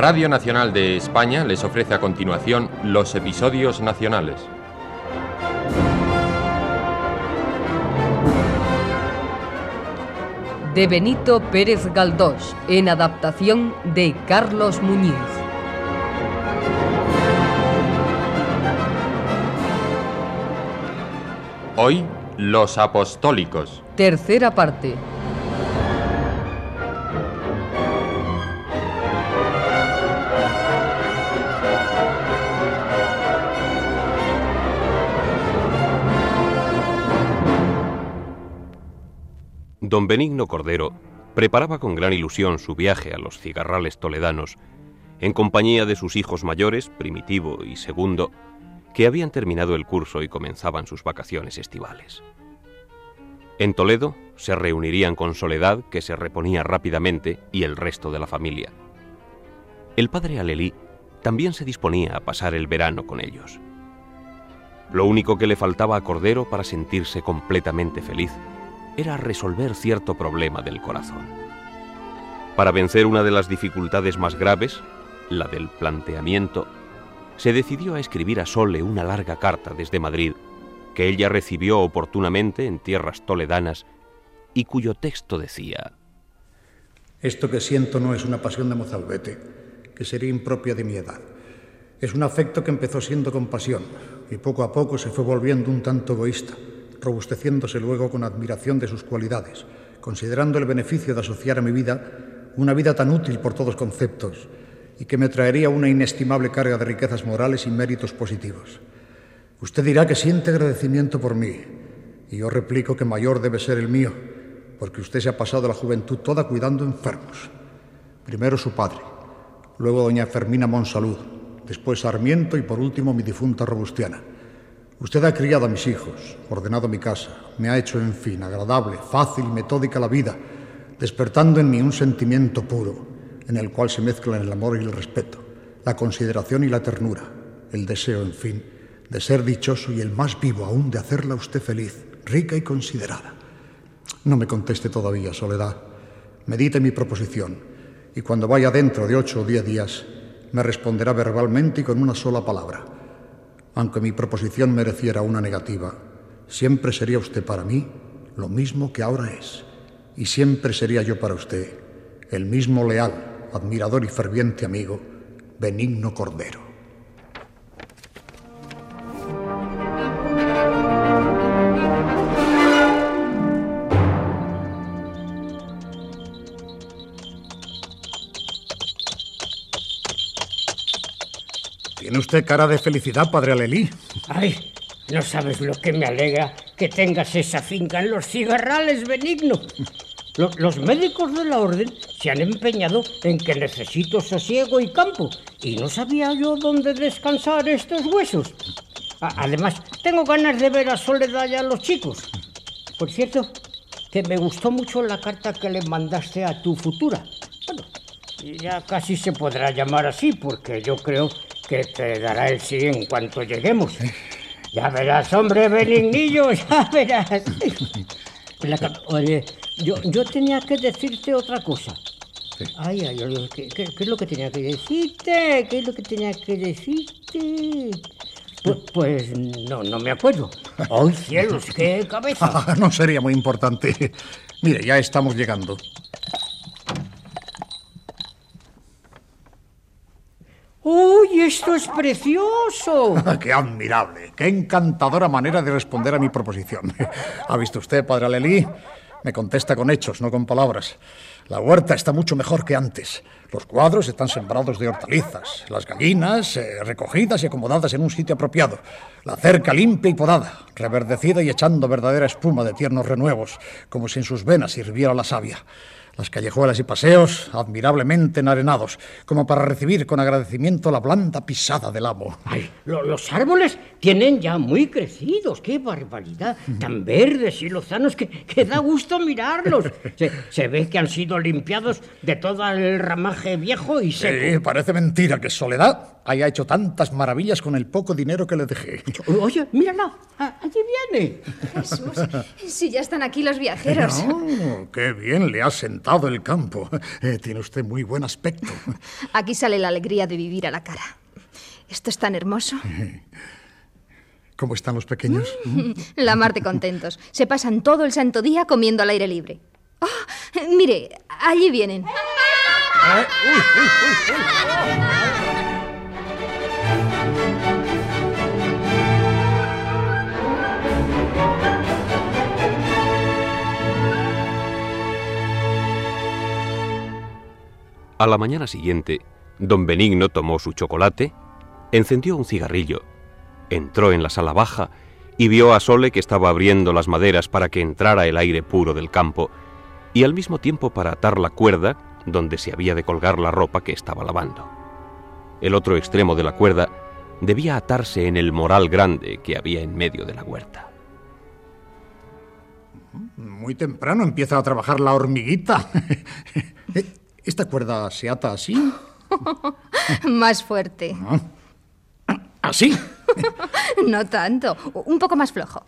Radio Nacional de España les ofrece a continuación los episodios nacionales. De Benito Pérez Galdós, en adaptación de Carlos Muñiz. Hoy, los apostólicos. Tercera parte. Don Benigno Cordero preparaba con gran ilusión su viaje a los cigarrales toledanos, en compañía de sus hijos mayores, Primitivo y Segundo, que habían terminado el curso y comenzaban sus vacaciones estivales. En Toledo se reunirían con Soledad, que se reponía rápidamente, y el resto de la familia. El padre Alelí también se disponía a pasar el verano con ellos. Lo único que le faltaba a Cordero para sentirse completamente feliz era resolver cierto problema del corazón. Para vencer una de las dificultades más graves, la del planteamiento, se decidió a escribir a Sole una larga carta desde Madrid, que ella recibió oportunamente en tierras toledanas y cuyo texto decía: Esto que siento no es una pasión de mozalbete, que sería impropia de mi edad. Es un afecto que empezó siendo compasión y poco a poco se fue volviendo un tanto egoísta, robusteciéndose luego con admiración de sus cualidades, considerando el beneficio de asociar a mi vida una vida tan útil por todos conceptos y que me traería una inestimable carga de riquezas morales y méritos positivos. Usted dirá que siente agradecimiento por mí, y yo replico que mayor debe ser el mío, porque usted se ha pasado la juventud toda cuidando enfermos. Primero su padre, luego doña Fermina Monsalud, después Sarmiento y por último mi difunta Robustiana. Usted ha criado a mis hijos, ordenado mi casa, me ha hecho, en fin, agradable, fácil y metódica la vida, despertando en mí un sentimiento puro, en el cual se mezclan el amor y el respeto, la consideración y la ternura, el deseo, en fin, de ser dichoso y el más vivo aún de hacerla usted feliz, rica y considerada. No me conteste todavía, Soledad. Medite mi proposición y cuando vaya dentro de ocho o diez días me responderá verbalmente y con una sola palabra. Aunque mi proposición mereciera una negativa, siempre sería usted para mí lo mismo que ahora es, y siempre sería yo para usted el mismo leal, admirador y ferviente amigo, Benigno Cordero. Tiene usted cara de felicidad, padre Alelí. Ay, no sabes lo que me alegra que tengas esa finca en los cigarrales, Benigno. Lo- Los médicos de la orden se han empeñado en que necesito sosiego y campo y no sabía yo dónde descansar estos huesos. Además, tengo ganas de ver a Soledad y a los chicos. Por cierto, que me gustó mucho la carta que le mandaste a tu futura. Ya casi se podrá llamar así porque yo creo que te dará el sí en cuanto lleguemos. Ya verás, hombre benignillo, ya verás. Oye, yo, yo tenía que decirte otra cosa. Ay, ay, ay, ¿qué, qué, qué es lo que tenía que decirte? ¿Qué es lo que tenía que decirte? Pues, pues no, no me acuerdo. ¡Ay, cielos, qué cabeza! Ah, no sería muy importante. Mire, ya estamos llegando. ¡Uy, esto es precioso! ¡Qué admirable! ¡Qué encantadora manera de responder a mi proposición! ¿Ha visto usted, padre Alelí? Me contesta con hechos, no con palabras. La huerta está mucho mejor que antes. Los cuadros están sembrados de hortalizas, las gallinas eh, recogidas y acomodadas en un sitio apropiado, la cerca limpia y podada, reverdecida y echando verdadera espuma de tiernos renuevos, como si en sus venas hirviera la savia. Las callejuelas y paseos admirablemente enarenados, como para recibir con agradecimiento la blanda pisada del amo. Ay, lo- los árboles tienen ya muy crecidos, qué barbaridad. Tan verdes y lozanos que, que da gusto mirarlos. Se, se ve que han sido limpiados de todo el ramaje viejo y seco. Sí, parece mentira que Soledad haya hecho tantas maravillas con el poco dinero que le dejé. Oye, mírala, allí viene. Jesús, si ya están aquí los viajeros. Oh, qué bien le ha sentado el campo. Eh, tiene usted muy buen aspecto. Aquí sale la alegría de vivir a la cara. Esto es tan hermoso. ¿Cómo están los pequeños? La mar de contentos. Se pasan todo el santo día comiendo al aire libre. Oh, mire, allí vienen. A la mañana siguiente, don Benigno tomó su chocolate, encendió un cigarrillo, entró en la sala baja y vio a Sole que estaba abriendo las maderas para que entrara el aire puro del campo y al mismo tiempo para atar la cuerda donde se había de colgar la ropa que estaba lavando. El otro extremo de la cuerda debía atarse en el moral grande que había en medio de la huerta. Muy temprano empieza a trabajar la hormiguita. ¿Esta cuerda se ata así? más fuerte. ¿Así? no tanto. Un poco más flojo.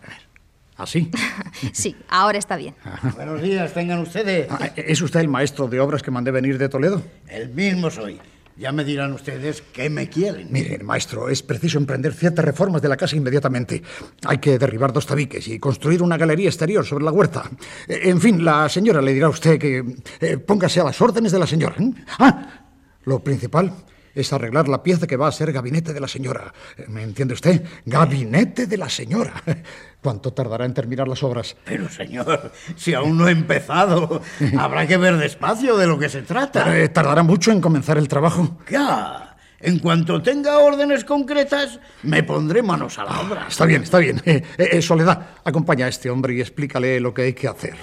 ¿Así? sí, ahora está bien. Buenos días, tengan ustedes. Ah, ¿Es usted el maestro de obras que mandé venir de Toledo? El mismo soy. Ya me dirán ustedes qué me quieren. Miren, maestro, es preciso emprender ciertas reformas de la casa inmediatamente. Hay que derribar dos tabiques y construir una galería exterior sobre la huerta. Eh, en fin, la señora le dirá a usted que eh, póngase a las órdenes de la señora. ¿eh? Ah, lo principal es arreglar la pieza que va a ser gabinete de la señora. ¿Me entiende usted? Gabinete de la señora. ¿Cuánto tardará en terminar las obras? Pero, señor, si aún no he empezado, habrá que ver despacio de lo que se trata. Eh, ¿Tardará mucho en comenzar el trabajo? Ya. En cuanto tenga órdenes concretas, me pondré manos a la obra. Está bien, está bien. Eh, eh, Soledad, acompaña a este hombre y explícale lo que hay que hacer.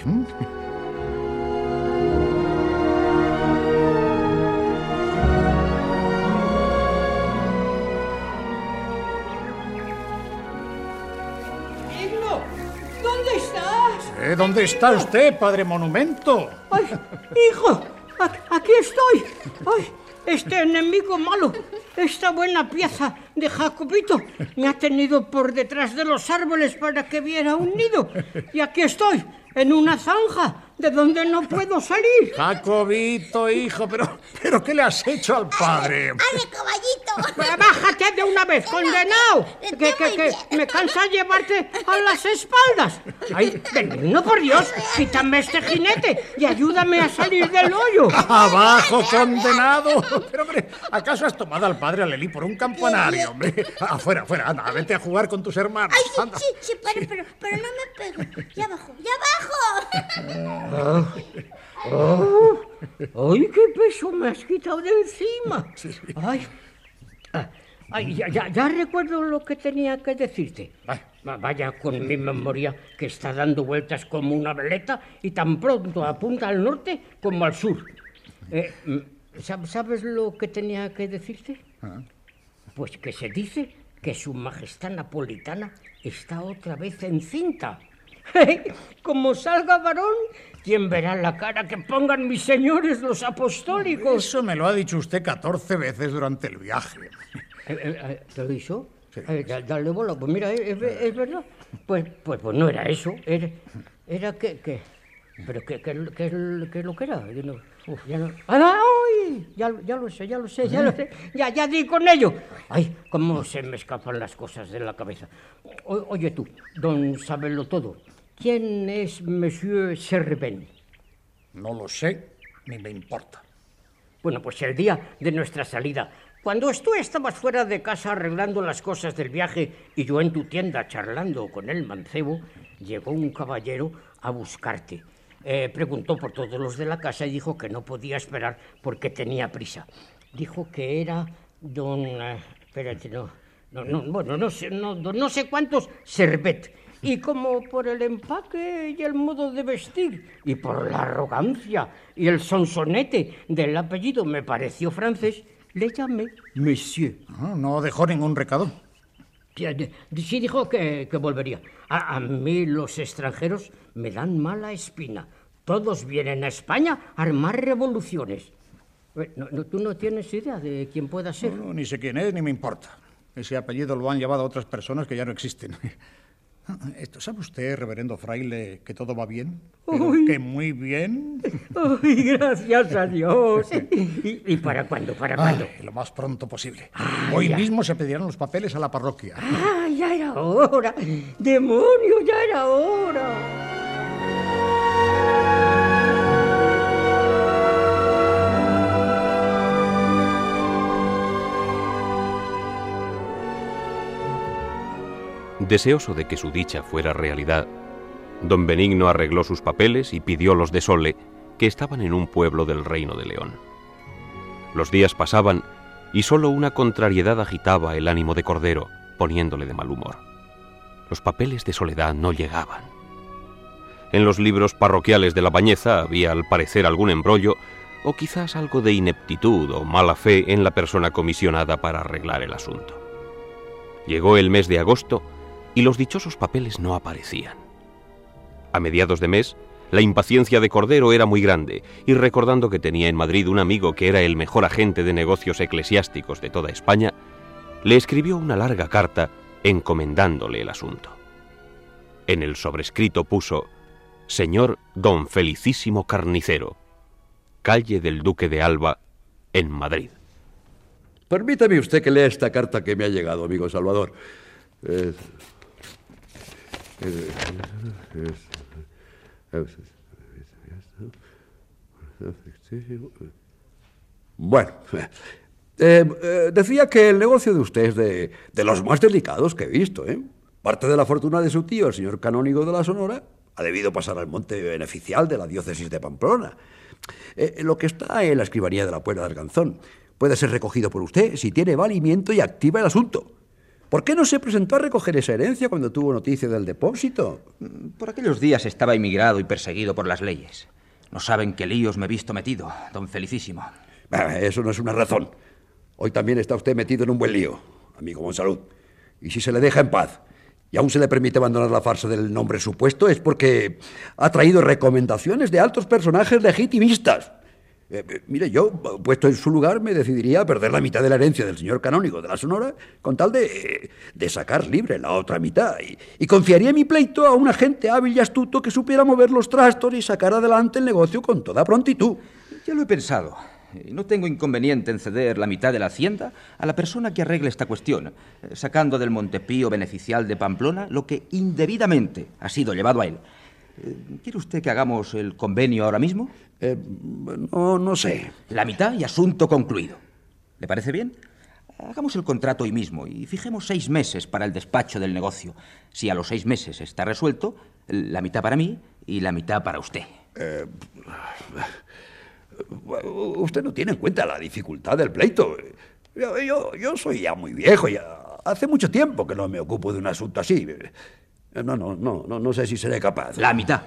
¿Dónde está usted, padre monumento? ¡Ay, hijo! Aquí estoy. ¡Ay! Este enemigo malo, esta buena pieza de Jacobito, me ha tenido por detrás de los árboles para que viera un nido. Y aquí estoy, en una zanja de donde no puedo salir. Jacobito, hijo, pero, pero ¿qué le has hecho al padre? ¡Ale, caballito! ¡Bájate de una vez, condenado! Que, que, que me cansa llevarte a las espaldas. ¡Ay, no por Dios! Quítame este jinete y ayúdame a salir del hoyo. ¡Abajo, condenado! Pero, hombre, ¿acaso has tomado al padre Alelí por un campanario, hombre? Afuera, afuera, anda, vete a jugar con tus hermanos. Ay, sí, sí, sí, pero, pero, pero no me pego. ¡Ya abajo, ya abajo! Oh, ¡Ay, qué peso me has quitado de encima! ¡Ay! Ay, ya, ya, recuerdo lo que tenía que decirte. Vaya con mi memoria que está dando vueltas como una veleta y tan pronto apunta al norte como al sur. Eh, ¿Sabes lo que tenía que decirte? Pues que se dice que su majestad napolitana está otra vez encinta. Como salga varón, ¿quién verá la cara que pongan mis señores los apostólicos? Eso me lo ha dicho usted 14 veces durante el viaje. Eh, eh, eh, ¿Te lo dicho? Sí. dale bola, pues mira, es, verdad. Pues, pues, pues no era eso, era, era que, que... ¿Pero qué, qué, qué, qué lo que era? Uf, ya, no... ¡Ay! Ya, ya, lo sé, ya lo sé, ya lo sé. Ya, ya di con ello. Ay, cómo se me escapan las cosas de la cabeza. O, oye tú, don Sabelo Todo, ¿quién es Monsieur Serben? No lo sé, ni me importa. Bueno, pues el día de nuestra salida, cuando tú estabas fuera de casa arreglando las cosas del viaje y yo en tu tienda charlando con el mancebo, llegó un caballero a buscarte eh, preguntó por todos los de la casa y dijo que no podía esperar porque tenía prisa. Dijo que era don... Eh, espérate, no, no, bueno, no sé, no, no sé cuántos Servet. Y como por el empaque y el modo de vestir, y por la arrogancia y el sonsonete del apellido me pareció francés, le llamé Monsieur. Ah, no dejó ningún recado. Sí dijo que, volvería. A, a, mí los extranjeros me dan mala espina. Todos vienen a España a armar revoluciones. Eh, no, no, ¿Tú no tienes idea de quién pueda ser? No, ni sé quién es, ni me importa. Ese apellido lo han llevado a otras personas que ya no existen. Esto, ¿Sabe usted, reverendo fraile, que todo va bien? Pero Uy. que muy bien. Ay, gracias a Dios. ¿Y, y para cuándo? ¿Para cuándo? Ay, lo más pronto posible. Ay, Hoy ya. mismo se pedirán los papeles a la parroquia. Ah, ya era hora. Demonio, ya era hora. Deseoso de que su dicha fuera realidad, don Benigno arregló sus papeles y pidió los de Sole, que estaban en un pueblo del reino de León. Los días pasaban y solo una contrariedad agitaba el ánimo de Cordero, poniéndole de mal humor. Los papeles de Soledad no llegaban. En los libros parroquiales de la Bañeza había al parecer algún embrollo o quizás algo de ineptitud o mala fe en la persona comisionada para arreglar el asunto. Llegó el mes de agosto y los dichosos papeles no aparecían. A mediados de mes, la impaciencia de Cordero era muy grande, y recordando que tenía en Madrid un amigo que era el mejor agente de negocios eclesiásticos de toda España, le escribió una larga carta encomendándole el asunto. En el sobrescrito puso Señor Don Felicísimo Carnicero, calle del Duque de Alba, en Madrid. Permítame usted que lea esta carta que me ha llegado, amigo Salvador. Eh, Bueno, eh, eh, decía que el negocio de usted es de, de los más delicados que he visto. ¿eh? Parte de la fortuna de su tío, el señor canónigo de la Sonora, ha debido pasar al monte beneficial de la diócesis de Pamplona. Eh, lo que está en la escribanía de la Puebla de Arganzón puede ser recogido por usted si tiene valimiento y activa el asunto. ¿Por qué no se presentó a recoger esa herencia cuando tuvo noticia del depósito? Por aquellos días estaba emigrado y perseguido por las leyes. No saben qué líos me he visto metido, don Felicísimo. Eso no es una razón. Hoy también está usted metido en un buen lío, amigo Monsalud. Y si se le deja en paz y aún se le permite abandonar la farsa del nombre supuesto es porque ha traído recomendaciones de altos personajes legitimistas. Eh, eh, mire, yo, puesto en su lugar, me decidiría a perder la mitad de la herencia del señor canónigo de la Sonora con tal de, de sacar libre la otra mitad. Y, y confiaría mi pleito a un agente hábil y astuto que supiera mover los trastos y sacar adelante el negocio con toda prontitud. Ya lo he pensado. No tengo inconveniente en ceder la mitad de la hacienda a la persona que arregle esta cuestión, eh, sacando del Montepío beneficial de Pamplona lo que indebidamente ha sido llevado a él. Eh, ¿Quiere usted que hagamos el convenio ahora mismo? Eh, no, no sé. La mitad y asunto concluido. ¿Le parece bien? Hagamos el contrato hoy mismo y fijemos seis meses para el despacho del negocio. Si a los seis meses está resuelto, la mitad para mí y la mitad para usted. Eh, usted no tiene en cuenta la dificultad del pleito. Yo, yo, yo soy ya muy viejo, ya hace mucho tiempo que no me ocupo de un asunto así. No, no, no, no, no sé si seré capaz. La mitad.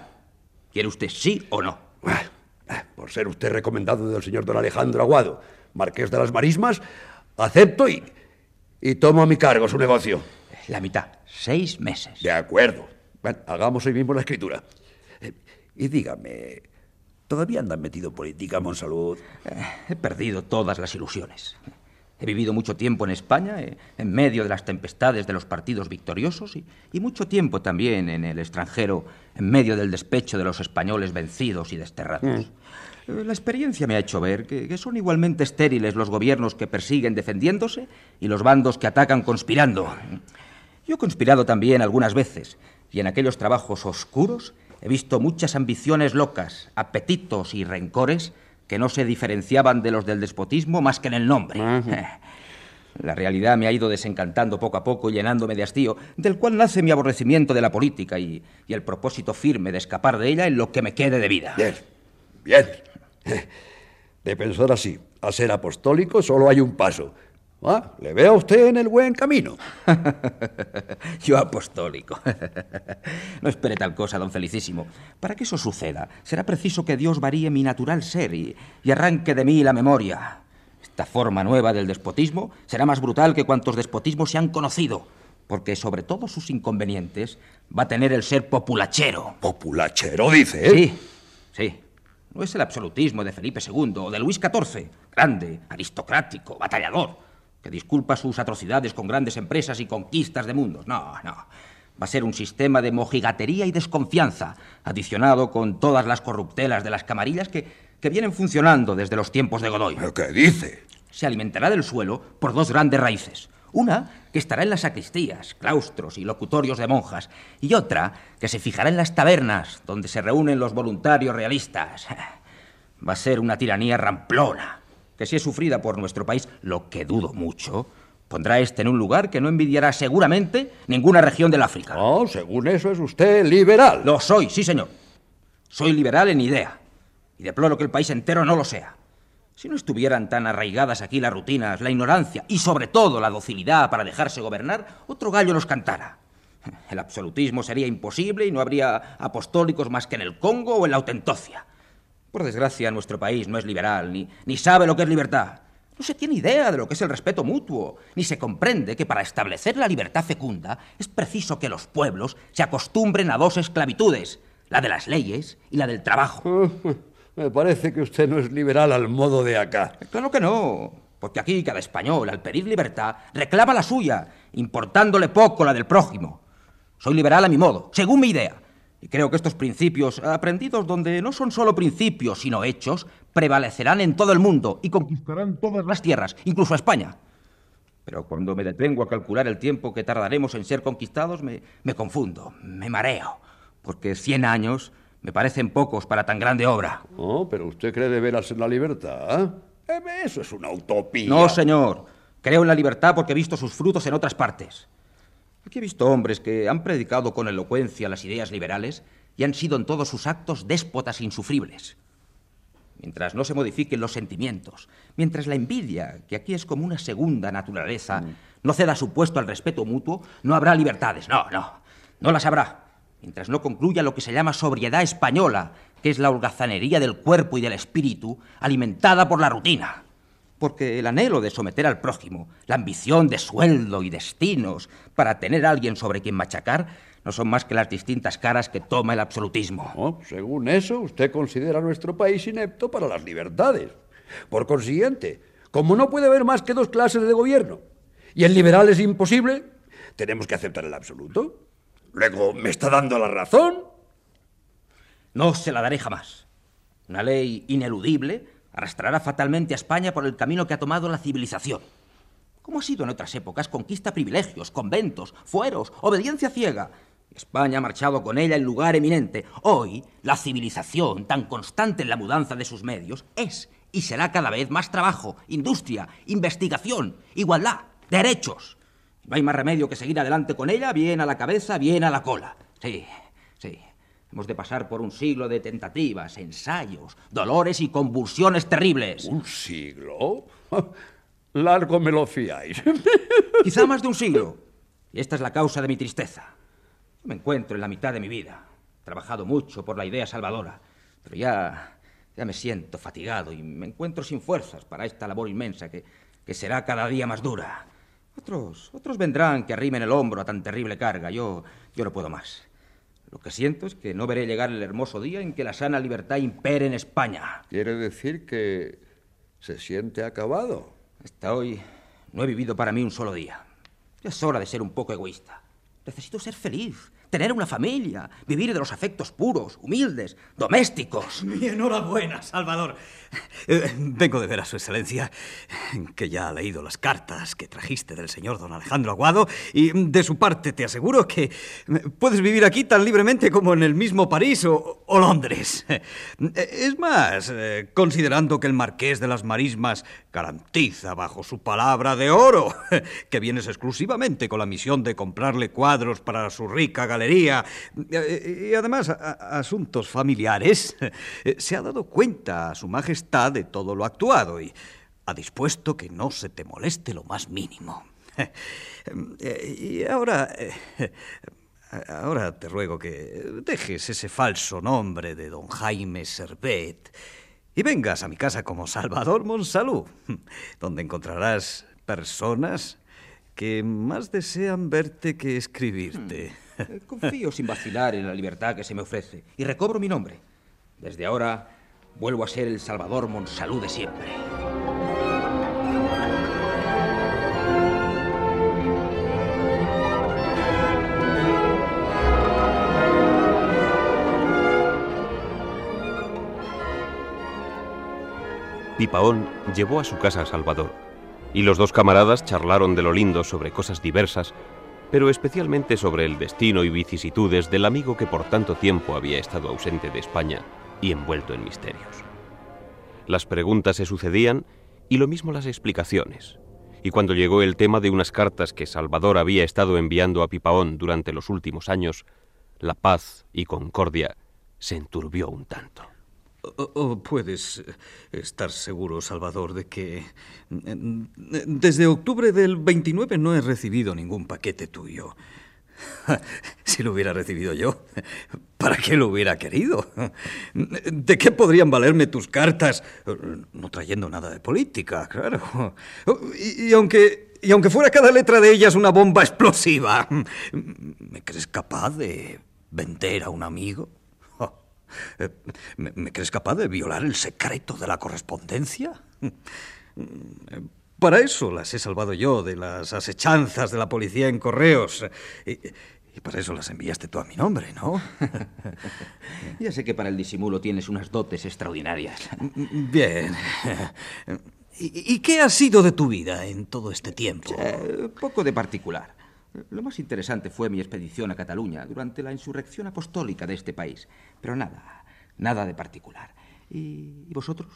¿Quiere usted sí o no? Por ser usted recomendado del señor don Alejandro Aguado, marqués de las Marismas, acepto y, y tomo a mi cargo su negocio. La mitad. Seis meses. De acuerdo. Bueno, hagamos hoy mismo la escritura. Eh, y dígame, ¿todavía anda metido en política, Monsalud? Eh, he perdido todas las ilusiones. He vivido mucho tiempo en España, eh, en medio de las tempestades de los partidos victoriosos, y, y, mucho tiempo también en el extranjero, en medio del despecho de los españoles vencidos y desterrados. Mm. La experiencia me ha hecho ver que, que, son igualmente estériles los gobiernos que persiguen defendiéndose y los bandos que atacan conspirando. Yo he conspirado también algunas veces, y en aquellos trabajos oscuros he visto muchas ambiciones locas, apetitos y rencores que no se diferenciaban de los del despotismo más que en el nombre. La realidad me ha ido desencantando poco a poco, llenándome de hastío, del cual nace mi aborrecimiento de la política y, y, el propósito firme de escapar de ella en lo que me quede de vida. Bien, bien. De pensar así, a ser apostólico solo hay un paso. Ah, le veo a usted en el buen camino. Yo apostólico. no espere tal cosa, don Felicísimo. Para que eso suceda, será preciso que Dios varíe mi natural ser y, y arranque de mí la memoria. Esta forma nueva del despotismo será más brutal que cuantos despotismos se han conocido, porque sobre todos sus inconvenientes va a tener el ser populachero. ¿Populachero, dice? Sí, sí. No es el absolutismo de Felipe II o de Luis XIV, grande, aristocrático, batallador, que disculpa sus atrocidades con grandes empresas y conquistas de mundos. No, no. Va a ser un sistema de mojigatería y desconfianza, adicionado con todas las corruptelas de las camarillas que, que vienen funcionando desde los tiempos de Godoy. ¿Qué dice? Se alimentará del suelo por dos grandes raíces. Una que estará en las sacristías, claustros y locutorios de monjas, y otra que se fijará en las tabernas donde se reúnen los voluntarios realistas. Va a ser una tiranía ramplona, que si es sufrida por nuestro país, lo que dudo mucho, pondrá este en un lugar que no envidiará seguramente ninguna región del África. No, según eso es usted liberal. Lo soy, sí, señor. Soy liberal en idea, y deploro que el país entero no lo sea. Si no estuvieran tan arraigadas aquí las rutinas, la ignorancia y sobre todo la docilidad para dejarse gobernar, otro gallo nos cantara. El absolutismo sería imposible y no habría apostólicos más que en el Congo o en la Autentocia. Por desgracia, nuestro país no es liberal, ni, ni sabe lo que es libertad. No se tiene idea de lo que es el respeto mutuo, ni se comprende que para establecer la libertad fecunda es preciso que los pueblos se acostumbren a dos esclavitudes, la de las leyes y la del trabajo. Me parece que usted no es liberal al modo de acá. Claro que no, porque aquí cada español, al pedir libertad, reclama la suya, importándole poco la del prójimo. Soy liberal a mi modo, según mi idea. Y creo que estos principios, aprendidos donde no son solo principios, sino hechos, prevalecerán en todo el mundo y conquistarán todas las tierras, incluso España. Pero cuando me detengo a calcular el tiempo que tardaremos en ser conquistados, me, me confundo, me mareo, porque cien años me parecen pocos para tan grande obra. No, pero usted cree de veras en la libertad. ¿eh? Eso es una utopía. No, señor. Creo en la libertad porque he visto sus frutos en otras partes. Aquí he visto hombres que han predicado con elocuencia las ideas liberales y han sido en todos sus actos déspotas insufribles. Mientras no se modifiquen los sentimientos, mientras la envidia, que aquí es como una segunda naturaleza, mm. no ceda su puesto al respeto mutuo, no habrá libertades. No, no, no las habrá mientras no concluya lo que se llama sobriedad española, que es la holgazanería del cuerpo y del espíritu, alimentada por la rutina. Porque el anhelo de someter al prójimo, la ambición de sueldo y destinos para tener a alguien sobre quien machacar, no son más que las distintas caras que toma el absolutismo. según eso, usted considera a nuestro país inepto para las libertades. Por consiguiente, como no puede haber más que dos clases de gobierno, y el liberal es imposible, tenemos que aceptar el absoluto. Luego, ¿me está dando la razón? No se la daré jamás. Una ley ineludible arrastrará fatalmente a España por el camino que ha tomado la civilización. Como ha sido en otras épocas, conquista privilegios, conventos, fueros, obediencia ciega. España ha marchado con ella en lugar eminente. Hoy, la civilización, tan constante en la mudanza de sus medios, es y será cada vez más trabajo, industria, investigación, igualdad, derechos. No hay más remedio que seguir adelante con ella, bien a la cabeza, bien a la cola. Sí. Hemos de pasar por un siglo de tentativas, ensayos, dolores y convulsiones terribles. ¿Un siglo? Largo me lo fiáis. Quizá más de un siglo. Y esta es la causa de mi tristeza. Me encuentro en la mitad de mi vida. He trabajado mucho por la idea salvadora, pero ya, ya me siento fatigado y me encuentro sin fuerzas para esta labor inmensa que, que será cada día más dura. Otros, otros vendrán que arrimen el hombro a tan terrible carga. Yo, yo no puedo más. Lo que siento es que no veré llegar el hermoso día en que la sana libertad impere en España. ¿Quiere decir que se siente acabado? Hasta hoy no he vivido para mí un solo día. Es hora de ser un poco egoísta. Necesito ser feliz, tener una familia, vivir de los afectos puros, humildes, domésticos. Mi enhorabuena, Salvador. Eh, vengo de ver a su excelencia, que ya ha leído las cartas que trajiste del señor don Alejandro Aguado, y de su parte te aseguro que puedes vivir aquí tan libremente como en el mismo París o, o Londres. Es más, eh, considerando que el marqués de las marismas garantiza bajo su palabra de oro que vienes exclusivamente con la misión de comprarle cuadros para su rica galería, y además asuntos familiares, se ha dado cuenta a Su Majestad de todo lo actuado y ha dispuesto que no se te moleste lo más mínimo. Y ahora... Ahora te ruego que dejes ese falso nombre de don Jaime Servet y vengas a mi casa como Salvador Monsalud, donde encontrarás personas que más desean verte que escribirte. Confío sin vacilar en la libertad que se me ofrece y recobro mi nombre. Desde ahora vuelvo a ser el Salvador Monsalud de siempre. Pipaón llevó a su casa a Salvador, y los dos camaradas charlaron de lo lindo sobre cosas diversas, pero especialmente sobre el destino y vicisitudes del amigo que por tanto tiempo había estado ausente de España y envuelto en misterios. Las preguntas se sucedían y lo mismo las explicaciones. Y cuando llegó el tema de unas cartas que Salvador había estado enviando a Pipaón durante los últimos años, la paz y concordia se enturbió un tanto. Puedes estar seguro, Salvador, de que desde octubre del 29 no he recibido ningún paquete tuyo. Si lo hubiera recibido yo, ¿para qué lo hubiera querido? ¿De qué podrían valerme tus cartas? No trayendo nada de política, claro. Y, aunque, y aunque fuera cada letra de ellas una bomba explosiva, ¿me crees capaz de vender a un amigo? ¿Me, crees capaz de violar el secreto de la correspondencia? Para eso las he salvado yo de las asechanzas de la policía en correos. Y, para eso las enviaste tú a mi nombre, ¿no? ya sé que para el disimulo tienes unas dotes extraordinarias. Bien. ¿Y, qué ha sido de tu vida en todo este tiempo? poco de particular. Lo más interesante fue mi expedición a Cataluña durante la insurrección apostólica de este país. Pero nada, nada de particular. ¿Y, vosotros?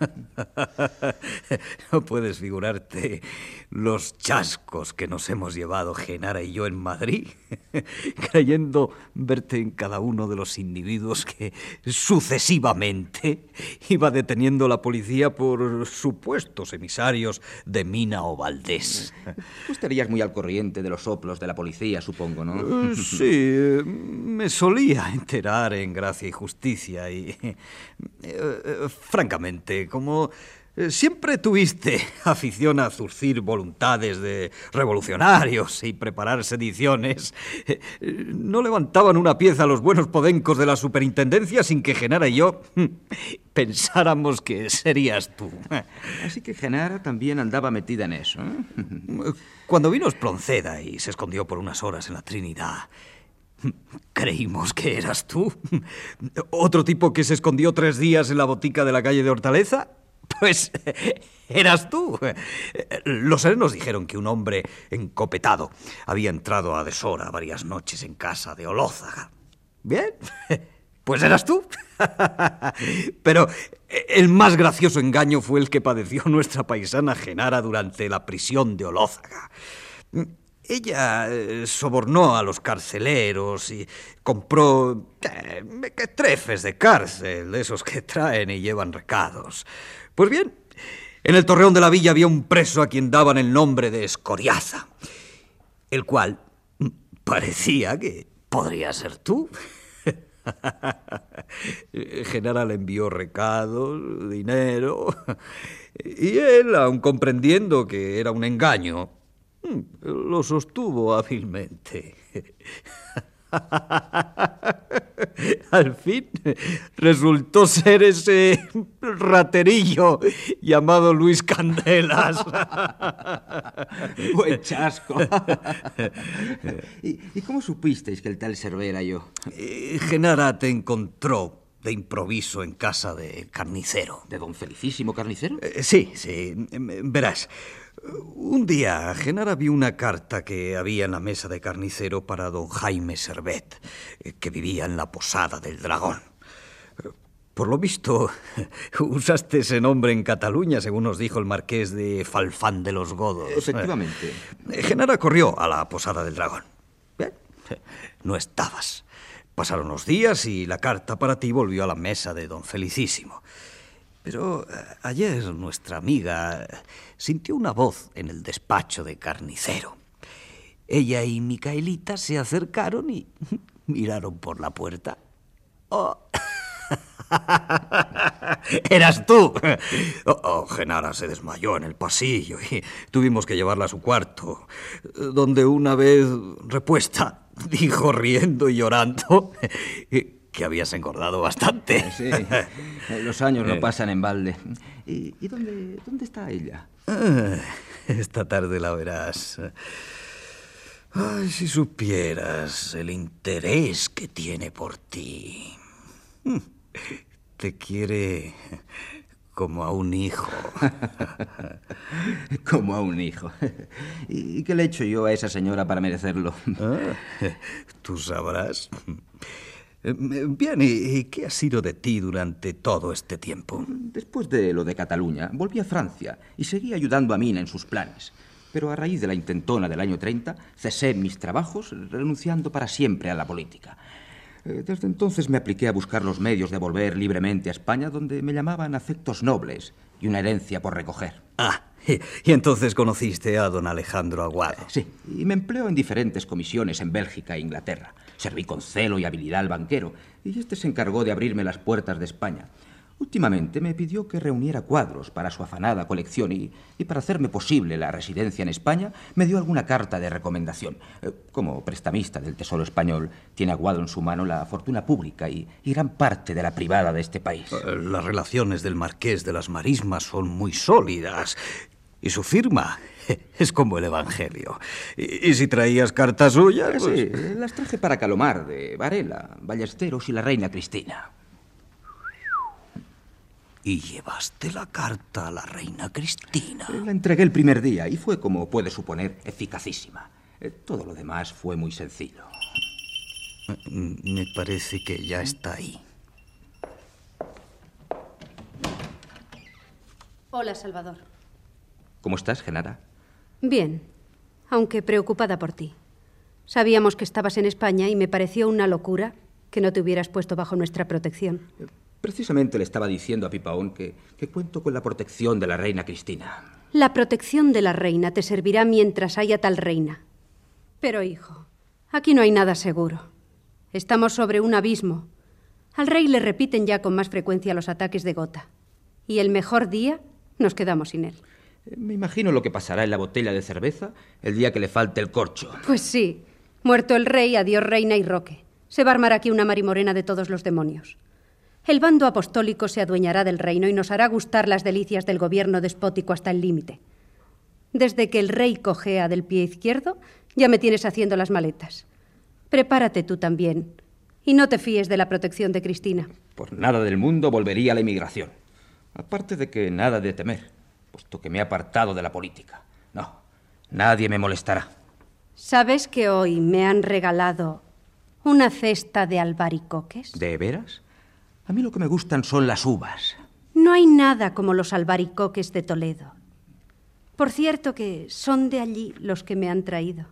No puedes figurarte los chascos que nos hemos llevado Genara y yo en Madrid, creyendo verte en cada uno de los individuos que sucesivamente iba deteniendo la policía por supuestos emisarios de Mina o Valdés. Tú estarías muy al corriente de los soplos de la policía, supongo, ¿no? Eh, sí, me solía enterar en Gracia y Justicia y, eh, eh, como eh, siempre tuviste afición a zurcir voluntades de revolucionarios y preparar sediciones. Eh, no levantaban una pieza los buenos podencos de la superintendencia sin que Genara y yo hm, pensáramos que serías tú. Así que Genara también andaba metida en eso. ¿eh? Cuando vino Espronceda y se escondió por unas horas en la Trinidad, Creímos que eras tú. Otro tipo que se escondió tres días en la botica de la calle de Hortaleza pues eras tú. Los serenos dijeron que un hombre encopetado había entrado a deshora varias noches en casa de Olózaga. Bien, pues eras tú. Pero el más gracioso engaño fue el que padeció nuestra paisana Genara durante la prisión de Olózaga. Ella eh, sobornó a los carceleros y compró eh, trefes de cárcel, de esos que traen y llevan recados. Pues bien, en el torreón de la villa había un preso a quien daban el nombre de Escoriaza, el cual parecía que podría ser tú. General envió recados, dinero, y él, aun comprendiendo que era un engaño, lo sostuvo hábilmente. Al fin resultó ser ese raterillo llamado Luis Candelas. Buen chasco. ¿Y, cómo supisteis que el tal Cervera yo? Eh, Genara te encontró de improviso en casa de carnicero. ¿De don Felicísimo Carnicero? Eh, sí, sí. Verás. Un día, Genara vio una carta que había en la mesa de carnicero para don Jaime Servet, que vivía en la posada del dragón. Por lo visto, usaste ese nombre en Cataluña, según nos dijo el marqués de Falfán de los Godos. Efectivamente. Eh, Genara corrió a la posada del dragón. Bien, no estabas. Pasaron los días y la carta para ti volvió a la mesa de don Felicísimo. Pero eh, ayer nuestra amiga sintió una voz en el despacho de carnicero. Ella y Micaelita se acercaron y miraron por la puerta. Oh. ¡Eras tú! Oh, oh, Genara se desmayó en el pasillo y tuvimos que llevarla a su cuarto, donde una vez repuesta dijo riendo y llorando que habías engordado bastante. Sí, los años no Eh. pasan en balde. ¿Y, y dónde, dónde está ella? Ah, Esta tarde la verás. Ay, si supieras el interés que tiene por ti. Mm, Te quiere como a un hijo. Como a un hijo. ¿Y qué le he hecho yo a esa señora para merecerlo? Ah, Tú sabrás. Eh, Bien, ¿y qué ha sido de ti durante todo este tiempo? Después de lo de Cataluña, volví a Francia y seguí ayudando a Mina en sus planes. Pero a raíz de la intentona del año 30, cesé mis trabajos, renunciando para siempre a la política. Eh, Desde entonces me apliqué a buscar los medios de volver libremente a España, donde me llamaban afectos nobles y una herencia por recoger. Ah, y, y entonces conociste a don Alejandro Aguado. Sí, y me empleo en diferentes comisiones en Bélgica e Inglaterra. Serví con celo y habilidad al banquero, y este se encargó de abrirme las puertas de España. Últimamente me pidió que reuniera cuadros para su afanada colección y, y para hacerme posible la residencia en España me dio alguna carta de recomendación. Eh, Como prestamista del Tesoro Español, tiene Aguado en su mano la fortuna pública y, y gran parte de la privada de este país. Eh, Las relaciones del marqués de las marismas son muy sólidas. Y su firma es como el Evangelio. Y, y si traías cartas suyas... pues- Sí, las traje para Calomar, de Varela, Ballesteros y la reina Cristina. Y llevaste la carta a la reina Cristina. La entregué el primer día y fue, como puede suponer, eficacísima. Eh, Todo lo demás fue muy sencillo. Me parece que ya está ahí. Hola, Salvador. ¿Cómo estás, Genara? Bien, aunque preocupada por ti. Sabíamos que estabas en España y me pareció una locura que no te hubieras puesto bajo nuestra protección. Precisamente le estaba diciendo a Pipaón que, que cuento con la protección de la reina Cristina. La protección de la reina te servirá mientras haya tal reina. Pero, hijo, aquí no hay nada seguro. Estamos sobre un abismo. Al rey le repiten ya con más frecuencia los ataques de gota. Y el mejor día nos quedamos sin él. Me imagino lo que pasará en la botella de cerveza el día que le falte el corcho. Pues sí. Muerto el rey, adiós reina y roque. Se va a armar aquí una marimorena de todos los demonios. El bando apostólico se adueñará del reino y nos hará gustar las delicias del gobierno despótico hasta el límite. Desde que el rey cojea del pie izquierdo, ya me tienes haciendo las maletas. Prepárate tú también. Y no te fíes de la protección de Cristina. Por nada del mundo volvería a la inmigración. Aparte de que nada de temer, puesto que me he apartado de la política. No, nadie me molestará. ¿Sabes que hoy me han regalado una cesta de albaricoques? ¿De veras? A mí lo que me gustan son las uvas. No hay nada como los albaricoques de Toledo. Por cierto que son de allí los que me han traído.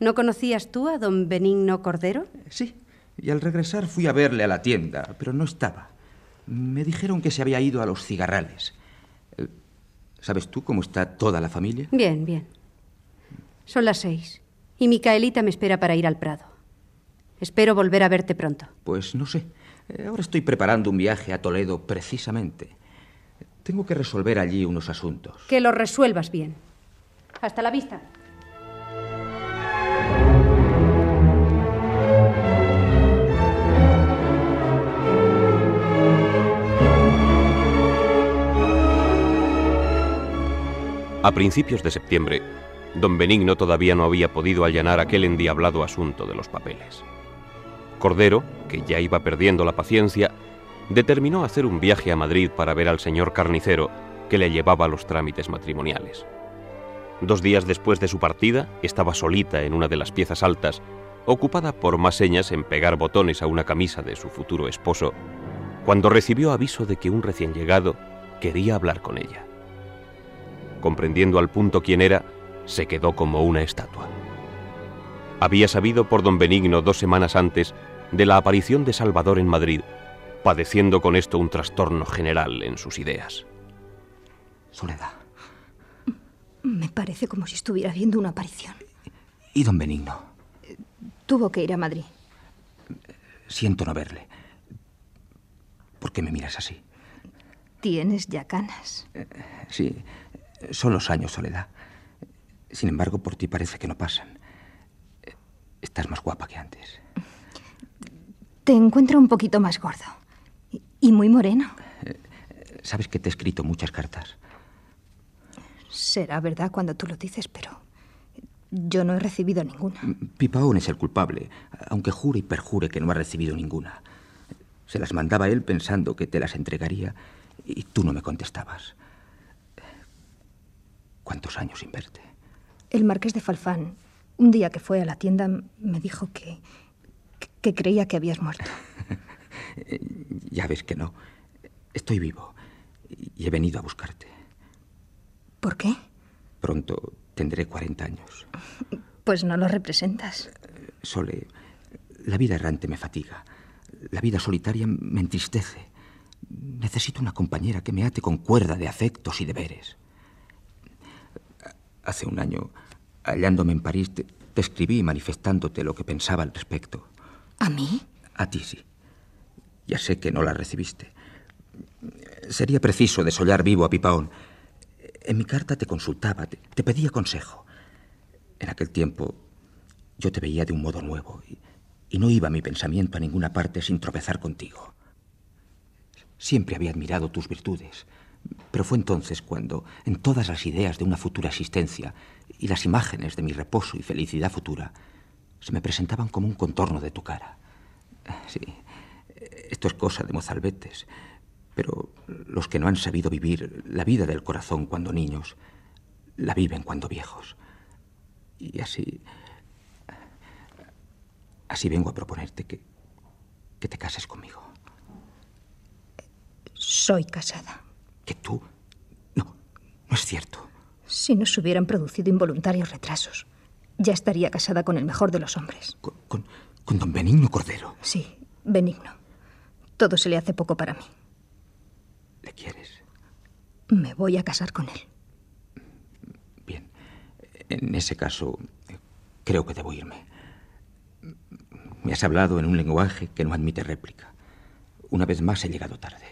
¿No conocías tú a don Benigno Cordero? Sí, y al regresar fui a verle a la tienda, pero no estaba. Me dijeron que se había ido a los cigarrales. ¿Sabes tú cómo está toda la familia? Bien, bien. Son las seis y Micaelita me espera para ir al Prado. Espero volver a verte pronto. Pues no sé. Eh, Ahora estoy preparando un viaje a Toledo precisamente. Tengo que resolver allí unos asuntos. Que lo resuelvas bien. Hasta la vista. A principios de septiembre, don Benigno todavía no había podido allanar aquel endiablado asunto de los papeles. Cordero, que ya iba perdiendo la paciencia, determinó hacer un viaje a Madrid para ver al señor carnicero que le llevaba los trámites matrimoniales. Dos días después de su partida, estaba solita en una de las piezas altas, ocupada por más señas en pegar botones a una camisa de su futuro esposo, cuando recibió aviso de que un recién llegado quería hablar con ella. Comprendiendo al punto quién era, se quedó como una estatua. Había sabido por don Benigno dos semanas antes de la aparición de Salvador en Madrid, padeciendo con esto un trastorno general en sus ideas. Soledad. Me parece como si estuviera viendo una aparición. ¿Y don Benigno? Tuvo que ir a Madrid. Siento no verle. ¿Por qué me miras así? Tienes ya canas. Sí, son los años, Soledad. Sin embargo, por ti parece que no pasan. Estás más guapa que antes. Te encuentro un poquito más gordo. Y, muy moreno. Sabes que te he escrito muchas cartas. Será verdad cuando tú lo dices, pero yo no he recibido ninguna. Pipaón es el culpable, aunque jure y perjure que no ha recibido ninguna. Se las mandaba él pensando que te las entregaría y tú no me contestabas. ¿Cuántos años sin verte? El marqués de Falfán, un día que fue a la tienda, me dijo que, que creía que habías muerto. ya ves que no. Estoy vivo y he venido a buscarte. ¿Por qué? Pronto tendré 40 años. Pues no lo representas. Sole, la vida errante me fatiga. La vida solitaria me entristece. Necesito una compañera que me ate con cuerda de afectos y deberes. Hace un año, hallándome en París, te, te escribí manifestándote lo que pensaba al respecto. ¿A mí? A ti sí. Ya sé que no la recibiste. Sería preciso desollar vivo a Pipaón. En mi carta te consultaba, te, te, pedía consejo. En aquel tiempo yo te veía de un modo nuevo y, y no iba mi pensamiento a ninguna parte sin tropezar contigo. Siempre había admirado tus virtudes, pero fue entonces cuando, en todas las ideas de una futura existencia y las imágenes de mi reposo y felicidad futura, se me presentaban como un contorno de tu cara. Sí, esto es cosa de mozalbetes, pero los que no han sabido vivir la vida del corazón cuando niños, la viven cuando viejos. Y así... Así vengo a proponerte que, que te cases conmigo. Soy casada. ¿Que tú? No, no es cierto. Si no se hubieran producido involuntarios retrasos, ya estaría casada con el mejor de los hombres. ¿Con, con, con don Benigno Cordero? Sí, Benigno. Todo se le hace poco para mí. ¿Le quieres? Me voy a casar con él. Bien. En ese caso, creo que debo irme. Me has hablado en un lenguaje que no admite réplica. Una vez más he llegado tarde.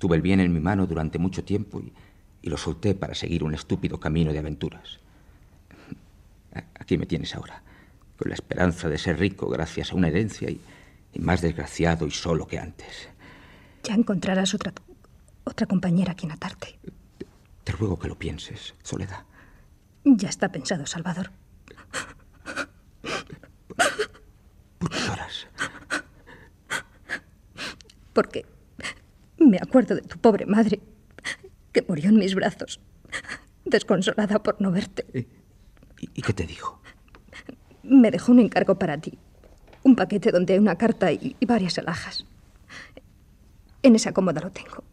Tuve el bien en mi mano durante mucho tiempo y, y lo solté para seguir un estúpido camino de aventuras. Aquí me tienes ahora, con la esperanza de ser rico gracias a una herencia y, y más desgraciado y solo que antes. Ya encontrarás otra, otra compañera a quien atarte. Te, te ruego que lo pienses, Soledad. Ya está pensado, Salvador. ¿Por qué lloras? Porque me acuerdo de tu pobre madre, que murió en mis brazos, desconsolada por no verte. ¿Y, y qué te dijo? Me dejó un encargo para ti. Un paquete donde hay una carta y, y varias alhajas. En esa cómoda lo tengo.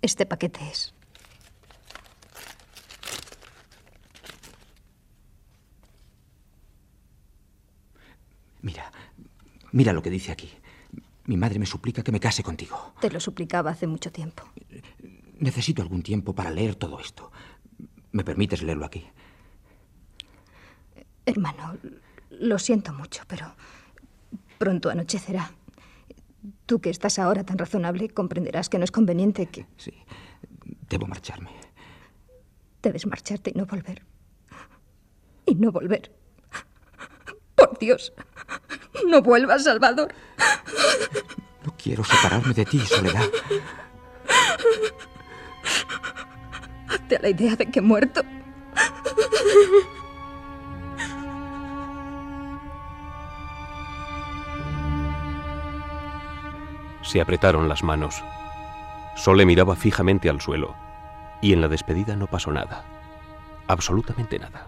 Este paquete es. Mira, mira lo que dice aquí. Mi madre me suplica que me case contigo. Te lo suplicaba hace mucho tiempo. Necesito algún tiempo para leer todo esto. ¿Me permites leerlo aquí? Hermano, lo siento mucho, pero pronto anochecerá. Tú que estás ahora tan razonable, comprenderás que no es conveniente que... Sí, debo marcharme. Debes marcharte y no volver. Y no volver. Dios, no vuelvas, Salvador. No quiero separarme de ti, Soledad. Hazte a la idea de que he muerto. Se apretaron las manos. Sole miraba fijamente al suelo, y en la despedida no pasó nada. Absolutamente nada.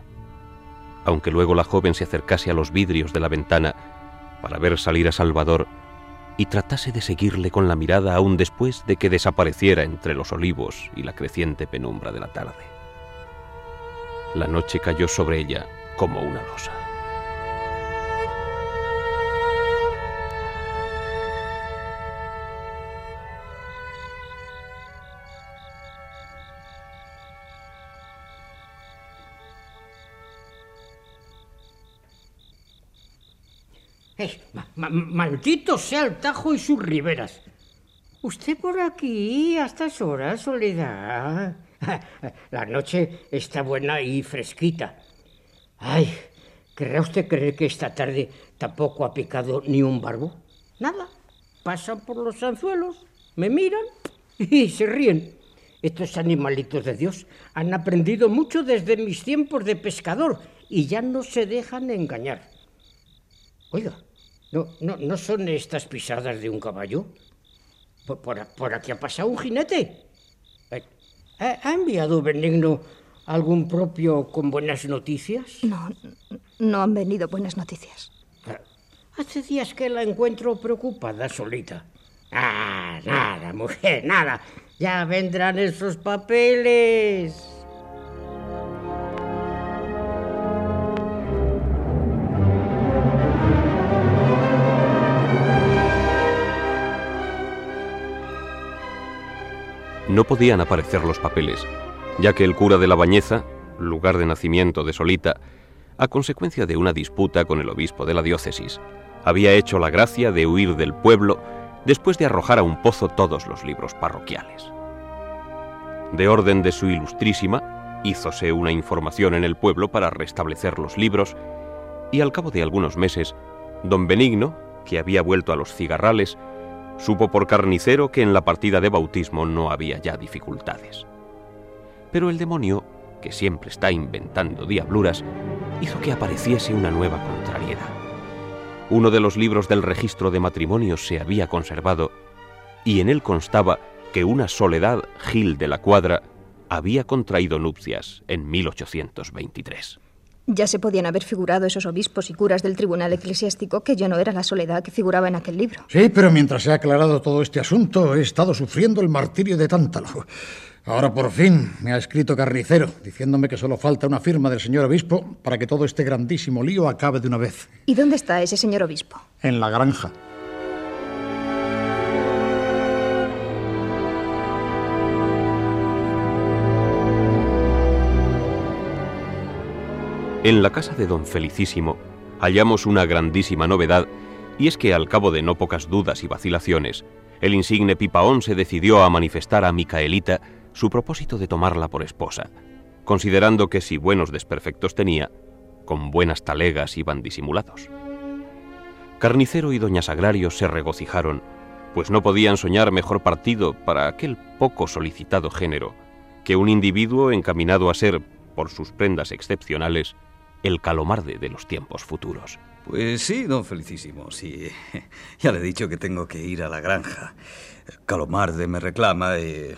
Aunque luego la joven se acercase a los vidrios de la ventana para ver salir a Salvador y tratase de seguirle con la mirada aún después de que desapareciera entre los olivos y la creciente penumbra de la tarde. La noche cayó sobre ella como una losa. Eh, ma ma maldito sea el Tajo y sus riberas. ¿Usted por aquí a estas horas, Soledad? La noche está buena y fresquita. Ay, ¿querrá usted creer que esta tarde tampoco ha picado ni un barbo? Nada. Pasan por los anzuelos, me miran y se ríen. Estos animalitos de Dios han aprendido mucho desde mis tiempos de pescador y ya no se dejan engañar. Oiga, ¿no, no, no son estas pisadas de un caballo? Por, por- por aquí ha pasado un jinete. Eh, ¿Ha, ha enviado Benigno algún propio con buenas noticias? No, no han venido buenas noticias. Hace días que la encuentro preocupada solita. Ah, nada, mujer, nada. Ya vendrán esos papeles. No podían aparecer los papeles, ya que el cura de la Bañeza, lugar de nacimiento de Solita, a consecuencia de una disputa con el obispo de la diócesis, había hecho la gracia de huir del pueblo después de arrojar a un pozo todos los libros parroquiales. De orden de su ilustrísima, hízose una información en el pueblo para restablecer los libros, y al cabo de algunos meses, don Benigno, que había vuelto a los cigarrales, supo por carnicero que en la partida de bautismo no había ya dificultades. Pero el demonio, que siempre está inventando diabluras, hizo que apareciese una nueva contrariedad. Uno de los libros del registro de matrimonios se había conservado y en él constaba que una Soledad Gil de la Cuadra había contraído nupcias en 1823. Ya se podían haber figurado esos obispos y curas del tribunal eclesiástico que yo no era la soledad que figuraba en aquel libro. Sí, pero mientras se ha aclarado todo este asunto, he estado sufriendo el martirio de Tántalo. Ahora por fin me ha escrito Carnicero, diciéndome que solo falta una firma del señor obispo para que todo este grandísimo lío acabe de una vez. ¿Y dónde está ese señor obispo? En la granja. En la casa de don Felicísimo hallamos una grandísima novedad, y es que al cabo de no pocas dudas y vacilaciones, el insigne Pipaón se decidió a manifestar a Micaelita su propósito de tomarla por esposa, considerando que si buenos desperfectos tenía, con buenas talegas iban disimulados. Carnicero y doña Sagrario se regocijaron, pues no podían soñar mejor partido para aquel poco solicitado género que un individuo encaminado a ser, por sus prendas excepcionales, el calomarde de los tiempos futuros. Pues sí, don Felicísimo, sí. Ya le he dicho que tengo que ir a la granja. Calomarde me reclama y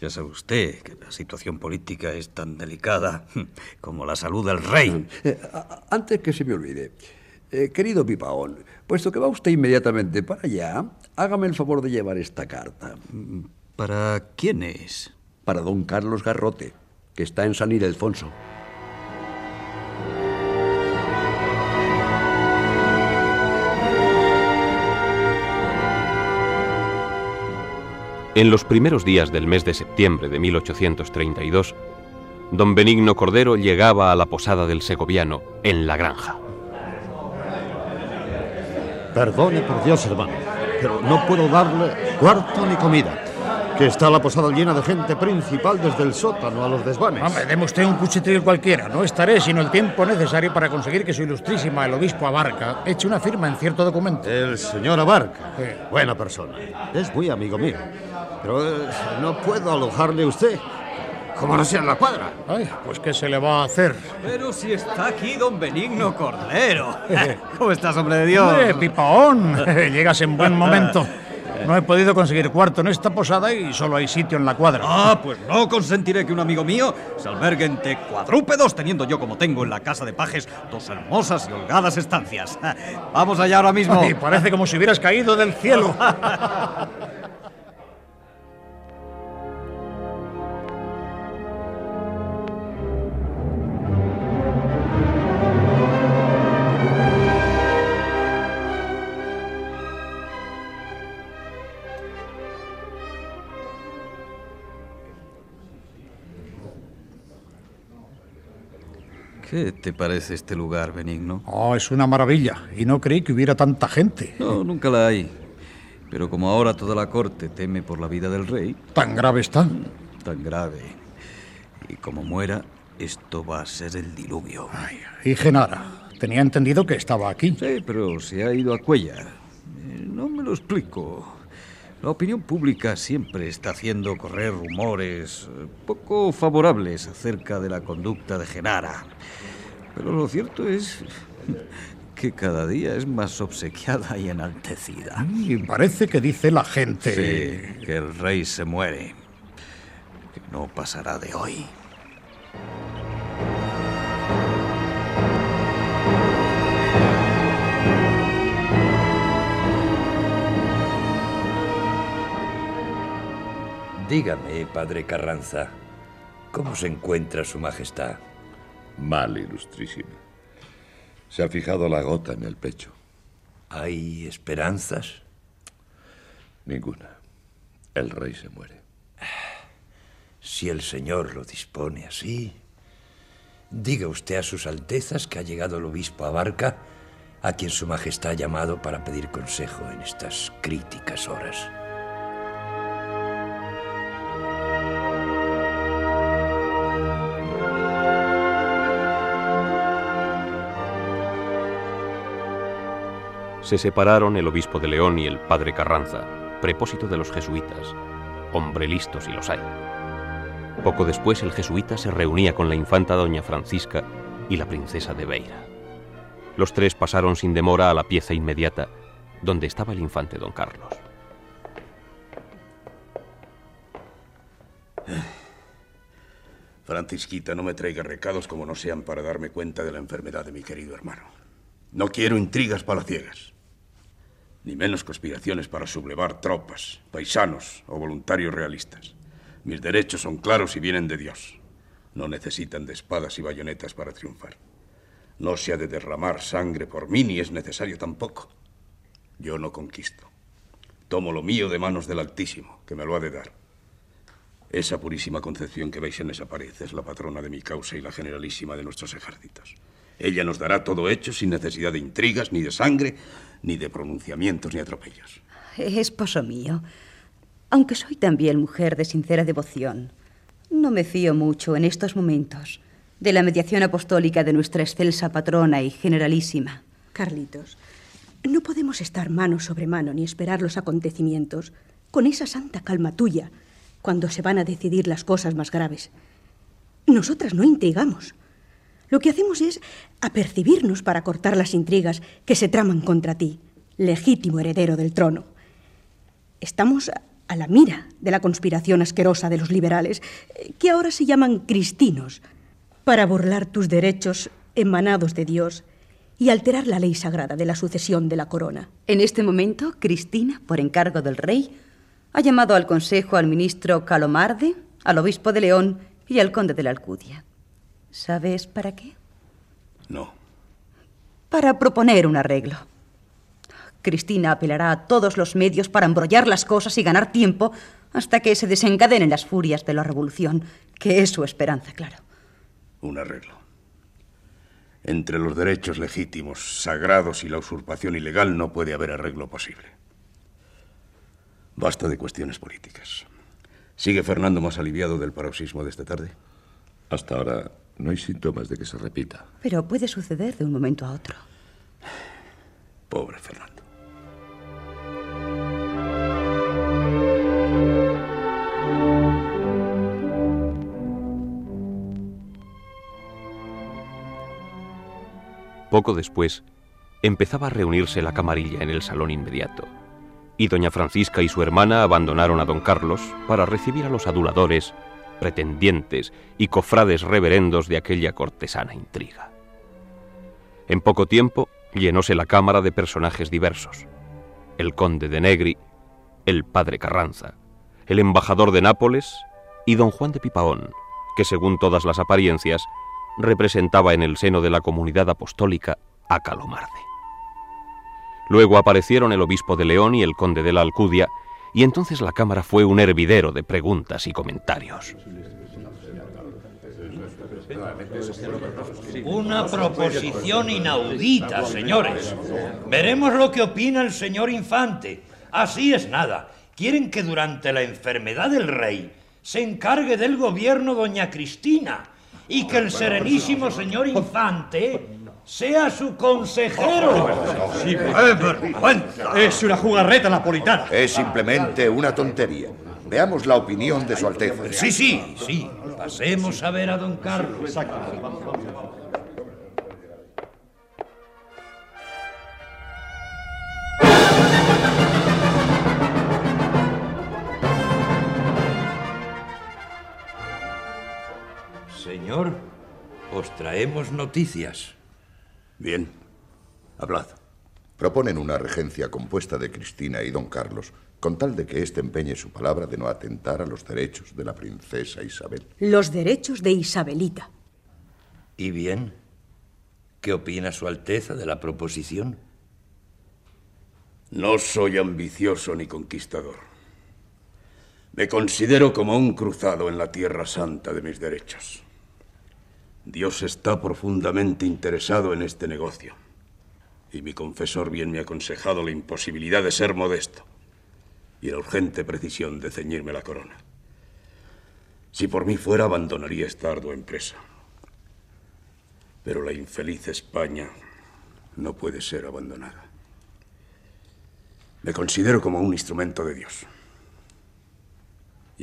ya sabe usted que la situación política es tan delicada como la salud del rey. Eh, a- antes que se me olvide, eh, querido Pipaón, puesto que va usted inmediatamente para allá, hágame el favor de llevar esta carta. ¿Para quién es? Para don Carlos Garrote, que está en San Ildefonso. En los primeros días del mes de septiembre de 1832, don Benigno Cordero llegaba a la posada del segoviano, en la granja. Perdone por Dios, hermano, pero no puedo darle cuarto ni comida. Que está la posada llena de gente principal desde el sótano a los desvanes. Hombre, deme usted un cuchitril cualquiera. No estaré sino el tiempo necesario para conseguir que su ilustrísima, el obispo Abarca, eche una firma en cierto documento. El señor Abarca, buena persona, es muy amigo mío. Pero eh, no puedo alojarle a usted, como no sea en la cuadra. Ay, pues ¿qué se le va a hacer? Pero si está aquí don Benigno Cordero. ¿Cómo estás, hombre de Dios? Hombre, pipaón, llegas en buen momento. No he podido conseguir cuarto en esta posada y solo hay sitio en la cuadra. Ah, pues no consentiré que un amigo mío se albergue entre cuadrúpedos, teniendo yo como tengo en la casa de pajes dos hermosas y holgadas estancias. Vamos allá ahora mismo. Ay, parece como si hubieras caído del cielo. ¿Qué te parece este lugar, Benigno? Oh, es una maravilla. Y no creí que hubiera tanta gente. No, nunca la hay. Pero como ahora toda la corte teme por la vida del rey. ¿Tan grave está? Tan grave. Y como muera, esto va a ser el diluvio. ¿Y Genara? Tenía entendido que estaba aquí. Sí, pero se ha ido a Cuella. Eh, No me lo explico. La opinión pública siempre está haciendo correr rumores eh, poco favorables acerca de la conducta de Genara. Pero lo cierto es que cada día es más obsequiada y enaltecida. Y parece que dice la gente. Sí, que el rey se muere. Que no pasará de hoy. Dígame, padre Carranza, ¿cómo se encuentra su majestad? Mal, ilustrísima. Se ha fijado la gota en el pecho. ¿Hay esperanzas? Ninguna. El rey se muere. Si el señor lo dispone así. Diga usted a sus altezas que ha llegado el obispo Abarca, a quien su majestad ha llamado para pedir consejo en estas críticas horas. Se separaron el obispo de León y el padre Carranza, prepósito de los jesuitas. Hombre listo si los hay. Poco después el jesuita se reunía con la infanta doña Francisca y la princesa de Beira. Los tres pasaron sin demora a la pieza inmediata, donde estaba el infante don Carlos. Francisquita, no me traiga recados como no sean para darme cuenta de la enfermedad de mi querido hermano. No quiero intrigas palaciegas, ni menos conspiraciones para sublevar tropas, paisanos o voluntarios realistas. Mis derechos son claros y vienen de Dios. No necesitan de espadas y bayonetas para triunfar. No se ha de derramar sangre por mí, ni es necesario tampoco. Yo no conquisto. Tomo lo mío de manos del Altísimo, que me lo ha de dar. Esa purísima concepción que veis en esa pared es la patrona de mi causa y la generalísima de nuestros ejércitos. Ella nos dará todo hecho sin necesidad de intrigas, ni de sangre, ni de pronunciamientos, ni atropellos. Esposo mío, aunque soy también mujer de sincera devoción, no me fío mucho en estos momentos de la mediación apostólica de nuestra excelsa patrona y generalísima. Carlitos, no podemos estar mano sobre mano ni esperar los acontecimientos con esa santa calma tuya cuando se van a decidir las cosas más graves. Nosotras no intrigamos. Lo que hacemos es apercibirnos para cortar las intrigas que se traman contra ti, legítimo heredero del trono. Estamos a la mira de la conspiración asquerosa de los liberales, que ahora se llaman cristinos, para burlar tus derechos emanados de Dios y alterar la ley sagrada de la sucesión de la corona. En este momento, Cristina, por encargo del rey, ha llamado al consejo al ministro Calomarde, al obispo de León y al conde de la Alcudia. ¿Sabes para qué? No. Para proponer un arreglo. Cristina apelará a todos los medios para embrollar las cosas y ganar tiempo hasta que se desencadenen las furias de la revolución, que es su esperanza, claro. Un arreglo. Entre los derechos legítimos, sagrados y la usurpación ilegal no puede haber arreglo posible. Basta de cuestiones políticas. ¿Sigue Fernando más aliviado del paroxismo de esta tarde? Hasta ahora no hay síntomas de que se repita. Pero puede suceder de un momento a otro. Pobre Fernando. Poco después, empezaba a reunirse la camarilla en el salón inmediato, y doña Francisca y su hermana abandonaron a don Carlos para recibir a los aduladores, pretendientes y cofrades reverendos de aquella cortesana intriga. En poco tiempo llenóse la cámara de personajes diversos. El conde de Negri, el padre Carranza, el embajador de Nápoles y don Juan de Pipaón, que según todas las apariencias representaba en el seno de la comunidad apostólica a Calomarde. Luego aparecieron el obispo de León y el conde de la Alcudia, y entonces la cámara fue un hervidero de preguntas y comentarios. Una proposición inaudita, señores. Veremos lo que opina el señor infante. Así es nada. Quieren que durante la enfermedad del rey se encargue del gobierno doña Cristina y que el serenísimo señor Infante sea su consejero. Sí, eh, vergüenza. Es una jugarreta napolitana. Es simplemente una tontería. Veamos la opinión de Su Alteza. Sí, sí, sí. Pasemos a ver a don Carlos. Señor, os traemos noticias. Bien, hablad. Proponen una regencia compuesta de Cristina y don Carlos, con tal de que éste empeñe su palabra de no atentar a los derechos de la princesa Isabel. Los derechos de Isabelita. ¿Y bien? ¿Qué opina Su Alteza de la proposición? No soy ambicioso ni conquistador. Me considero como un cruzado en la tierra santa de mis derechos. Dios está profundamente interesado en este negocio. Y mi confesor bien me ha aconsejado la imposibilidad de ser modesto y la urgente precisión de ceñirme la corona. Si por mí fuera, abandonaría esta ardua empresa. Pero la infeliz España no puede ser abandonada. Me considero como un instrumento de Dios.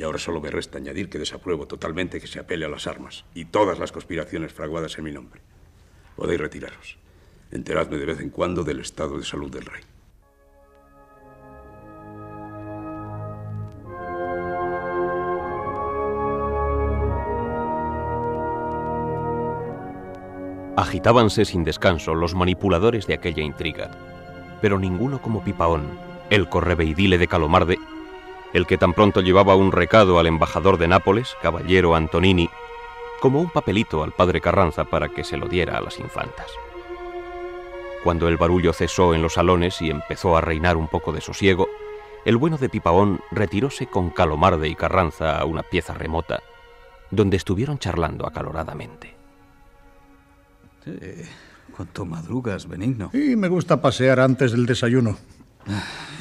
Y ahora solo me resta añadir que desapruebo totalmente que se apele a las armas y todas las conspiraciones fraguadas en mi nombre. Podéis retiraros. Enteradme de vez en cuando del estado de salud del rey. Agitábanse sin descanso los manipuladores de aquella intriga, pero ninguno como Pipaón, el correveidile de Calomarde, el que tan pronto llevaba un recado al embajador de Nápoles, caballero Antonini, como un papelito al padre Carranza para que se lo diera a las infantas. Cuando el barullo cesó en los salones y empezó a reinar un poco de sosiego, el bueno de Pipaón retiróse con Calomarde y Carranza a una pieza remota, donde estuvieron charlando acaloradamente. Eh, ¿Cuánto madrugas, Benigno? Y me gusta pasear antes del desayuno.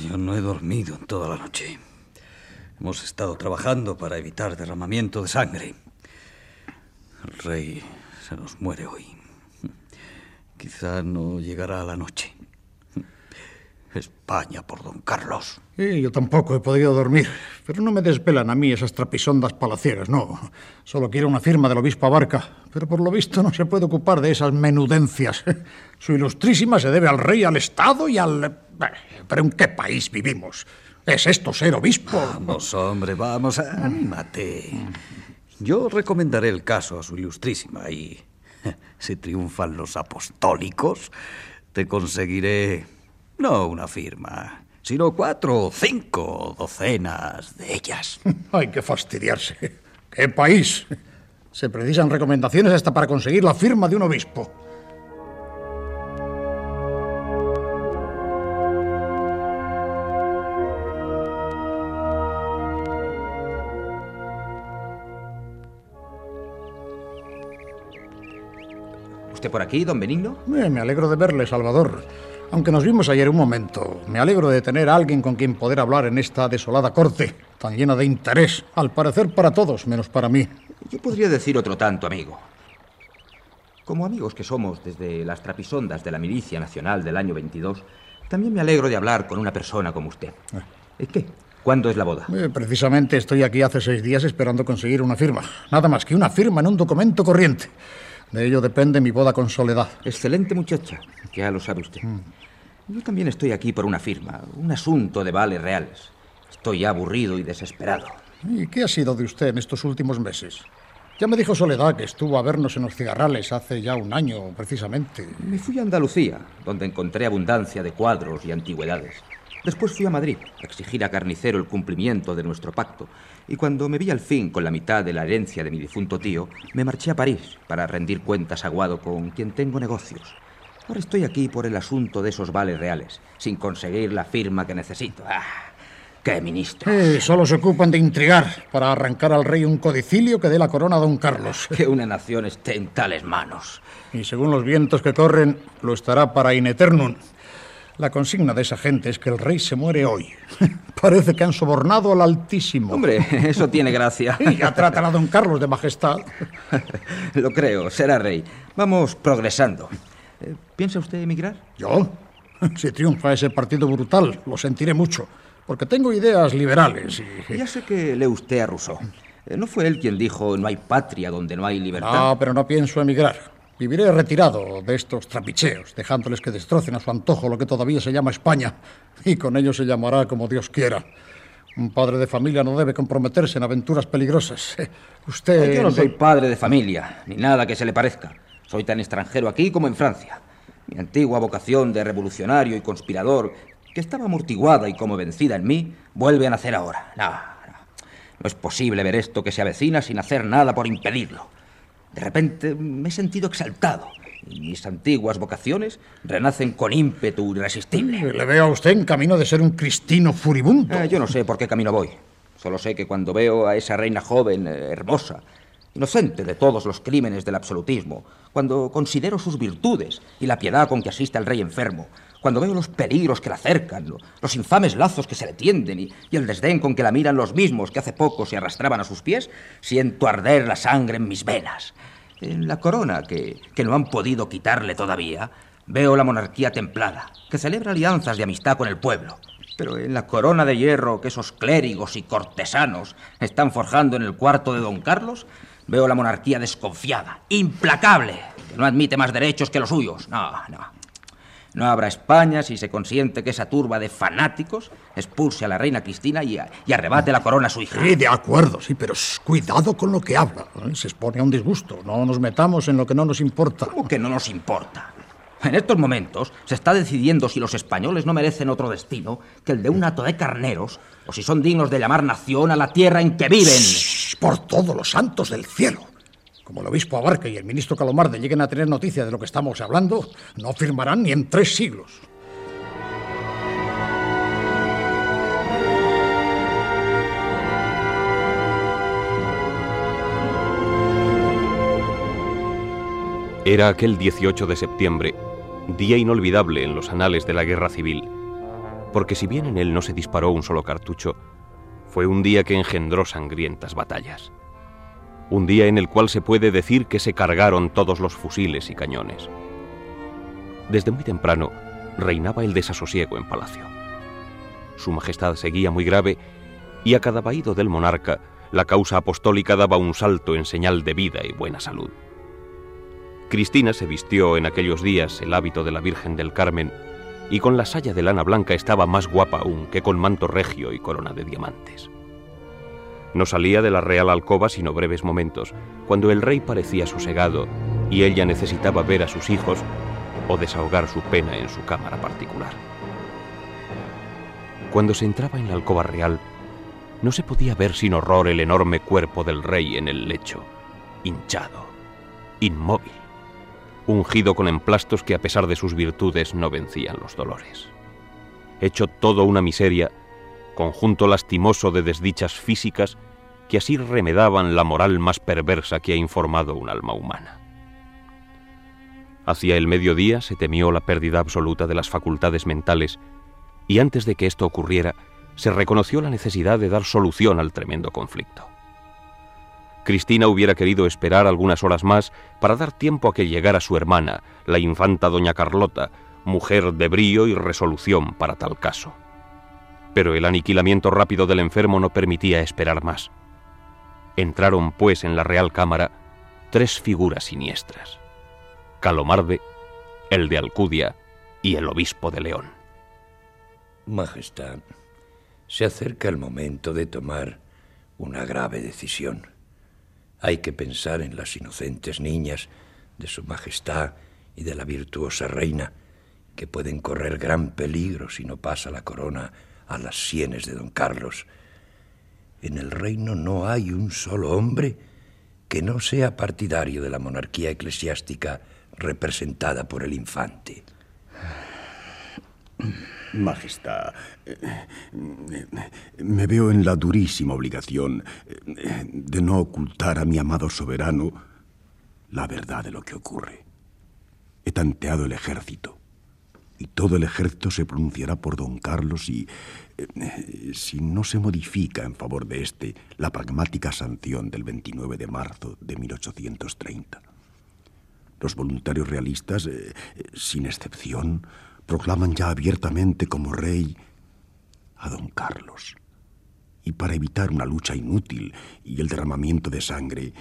Yo no he dormido en toda la noche. Hemos estado trabajando para evitar derramamiento de sangre. El rey se nos muere hoy. Quizá no llegará a la noche. España por don Carlos. Yo tampoco he podido dormir, pero no me desvelan a mí esas trapisondas palaciegas, no. Solo quiero una firma del obispo Abarca, pero por lo visto no se puede ocupar de esas menudencias. Su ilustrísima se debe al rey, al Estado y al... ¿Pero en qué país vivimos? ¿Es esto ser obispo? Vamos, hombre, vamos, anímate. Yo recomendaré el caso a su ilustrísima y si triunfan los apostólicos, te conseguiré no una firma, sino cuatro o cinco docenas de ellas. Hay que fastidiarse. ¿Qué país? Se precisan recomendaciones hasta para conseguir la firma de un obispo. ¿Usted por aquí, don Benigno? Eh, me alegro de verle, Salvador. Aunque nos vimos ayer un momento, me alegro de tener a alguien con quien poder hablar en esta desolada corte, tan llena de interés, al parecer para todos, menos para mí. Yo podría decir otro tanto, amigo. Como amigos que somos desde las trapisondas de la Milicia Nacional del año 22, también me alegro de hablar con una persona como usted. ¿Y qué? ¿Cuándo es la boda? Eh, precisamente estoy aquí hace seis días esperando conseguir una firma. Nada más que una firma en un documento corriente. De ello depende mi boda con Soledad. Excelente muchacha, ya lo sabe usted. Yo también estoy aquí por una firma, un asunto de vales reales. Estoy aburrido y desesperado. ¿Y qué ha sido de usted en estos últimos meses? Ya me dijo Soledad que estuvo a vernos en los cigarrales hace ya un año, precisamente. Me fui a Andalucía, donde encontré abundancia de cuadros y antigüedades. Después fui a Madrid a exigir a Carnicero el cumplimiento de nuestro pacto. Y cuando me vi al fin con la mitad de la herencia de mi difunto tío, me marché a París para rendir cuentas a Guado con quien tengo negocios. Ahora estoy aquí por el asunto de esos vales reales, sin conseguir la firma que necesito. ¡Ah! ¡Qué ministro! Eh, solo se ocupan de intrigar para arrancar al rey un codicilio que dé la corona a don Carlos. Que una nación esté en tales manos. Y según los vientos que corren, lo estará para in eternum. La consigna de esa gente es que el rey se muere hoy. Parece que han sobornado al Altísimo. Hombre, eso tiene gracia. Y ya tratan a don Carlos de majestad. Lo creo, será rey. Vamos progresando. Eh, ¿Piensa usted emigrar? ¿Yo? Si triunfa ese partido brutal, lo sentiré mucho. Porque tengo ideas liberales y... Ya sé que lee usted a Rousseau. Eh, ¿No fue él quien dijo no hay patria donde no hay libertad? No, pero no pienso emigrar. Viviré retirado de estos trapicheos, dejándoles que destrocen a su antojo lo que todavía se llama España. Y con ello se llamará como Dios quiera. Un padre de familia no debe comprometerse en aventuras peligrosas. Usted... Yo no soy padre de familia, ni nada que se le parezca. Soy tan extranjero aquí como en Francia. Mi antigua vocación de revolucionario y conspirador, que estaba amortiguada y como vencida en mí, vuelve a nacer ahora. No, no. No es posible ver esto que se avecina sin hacer nada por impedirlo. De repente me he sentido exaltado y mis antiguas vocaciones renacen con ímpetu irresistible. Le veo a usted en camino de ser un cristino furibundo. Eh, yo no sé por qué camino voy. Solo sé que cuando veo a esa reina joven, eh, hermosa, inocente de todos los crímenes del absolutismo, cuando considero sus virtudes y la piedad con que asiste al rey enfermo, cuando veo los peligros que la cercan, lo- los infames lazos que se le tienden y, y el desdén con que la miran los mismos que hace poco se arrastraban a sus pies, siento arder la sangre en mis venas. En la corona, que, que no han podido quitarle todavía, veo la monarquía templada, que celebra alianzas de amistad con el pueblo. Pero en la corona de hierro que esos clérigos y cortesanos están forjando en el cuarto de don Carlos, veo la monarquía desconfiada, implacable, que no admite más derechos que los suyos. No, no. No habrá España si se consiente que esa turba de fanáticos expulse a la reina Cristina y, a- y arrebate la corona a su hija. Sí, de acuerdo, sí, pero cuidado con lo que habla. ¿eh? Se expone a un disgusto. No nos metamos en lo que no nos importa. ¿Cómo que no nos importa? En estos momentos se está decidiendo si los españoles no merecen otro destino que el de un hato de carneros o si son dignos de llamar nación a la tierra en que viven. Shh, Por todos los santos del cielo. Como el obispo Abarca y el ministro Calomarde lleguen a tener noticia de lo que estamos hablando, no firmarán ni en tres siglos. Era aquel 18 de septiembre, día inolvidable en los anales de la guerra civil, porque si bien en él no se disparó un solo cartucho, fue un día que engendró sangrientas batallas. Un día en el cual se puede decir que se cargaron todos los fusiles y cañones. Desde muy temprano reinaba el desasosiego en palacio. Su Majestad seguía muy grave y a cada vaído del monarca la causa apostólica daba un salto en señal de vida y buena salud. Cristina se vistió en aquellos días el hábito de la Virgen del Carmen y con la saya de lana blanca estaba más guapa aún que con manto regio y corona de diamantes. No salía de la real alcoba sino breves momentos, cuando el rey parecía sosegado y ella necesitaba ver a sus hijos o desahogar su pena en su cámara particular. Cuando se entraba en la alcoba real, no se podía ver sin horror el enorme cuerpo del rey en el lecho, hinchado, inmóvil, ungido con emplastos que a pesar de sus virtudes no vencían los dolores. Hecho todo una miseria, conjunto lastimoso de desdichas físicas que así remedaban la moral más perversa que ha informado un alma humana. Hacia el mediodía se temió la pérdida absoluta de las facultades mentales y antes de que esto ocurriera se reconoció la necesidad de dar solución al tremendo conflicto. Cristina hubiera querido esperar algunas horas más para dar tiempo a que llegara su hermana, la infanta doña Carlota, mujer de brío y resolución para tal caso. Pero el aniquilamiento rápido del enfermo no permitía esperar más. Entraron, pues, en la Real Cámara tres figuras siniestras. Calomarde, el de Alcudia y el obispo de León. Majestad, se acerca el momento de tomar una grave decisión. Hay que pensar en las inocentes niñas de Su Majestad y de la virtuosa reina, que pueden correr gran peligro si no pasa la corona a las sienes de don Carlos. En el reino no hay un solo hombre que no sea partidario de la monarquía eclesiástica representada por el infante. Majestad, me veo en la durísima obligación de no ocultar a mi amado soberano la verdad de lo que ocurre. He tanteado el ejército. Y todo el ejército se pronunciará por don Carlos y, eh, si no se modifica en favor de este la pragmática sanción del 29 de marzo de 1830. Los voluntarios realistas, eh, eh, sin excepción, proclaman ya abiertamente como rey a don Carlos. Y para evitar una lucha inútil y el derramamiento de sangre,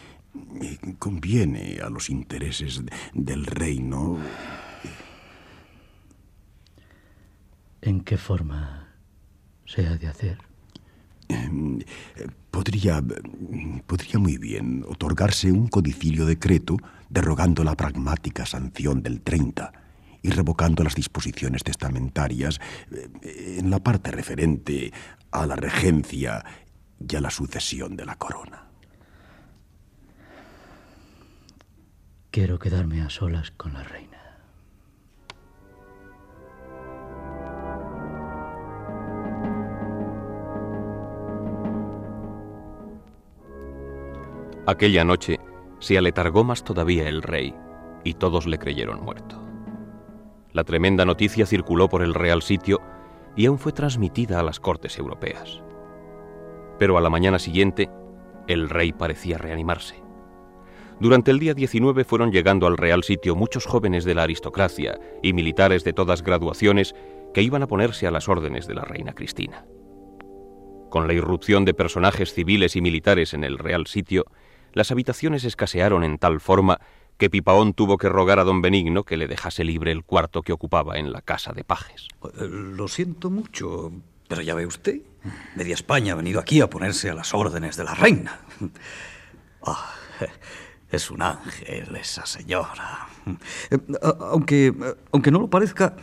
conviene a los intereses del reino. ¿En qué forma se ha de hacer? Em, podría, podría muy bien otorgarse un codicilio decreto derogando la pragmática sanción del 30 y revocando las disposiciones testamentarias eh, en la parte referente a la regencia y a la sucesión de la corona. Quiero quedarme a solas con la reina. Aquella noche se aletargó más todavía el rey y todos le creyeron muerto. La tremenda noticia circuló por el real sitio y aún fue transmitida a las cortes europeas. Pero a la mañana siguiente, el rey parecía reanimarse. Durante el día 19 fueron llegando al real sitio muchos jóvenes de la aristocracia y militares de todas graduaciones que iban a ponerse a las órdenes de la reina Cristina. Con la irrupción de personajes civiles y militares en el real sitio, las habitaciones escasearon en tal forma que Pipaón tuvo que rogar a don Benigno que le dejase libre el cuarto que ocupaba en la casa de pajes. Eh, lo siento mucho, pero ya ve usted, media España ha venido aquí a ponerse a las órdenes de la reina. Ah, es un ángel esa señora. Eh, aunque, aunque no lo parezca,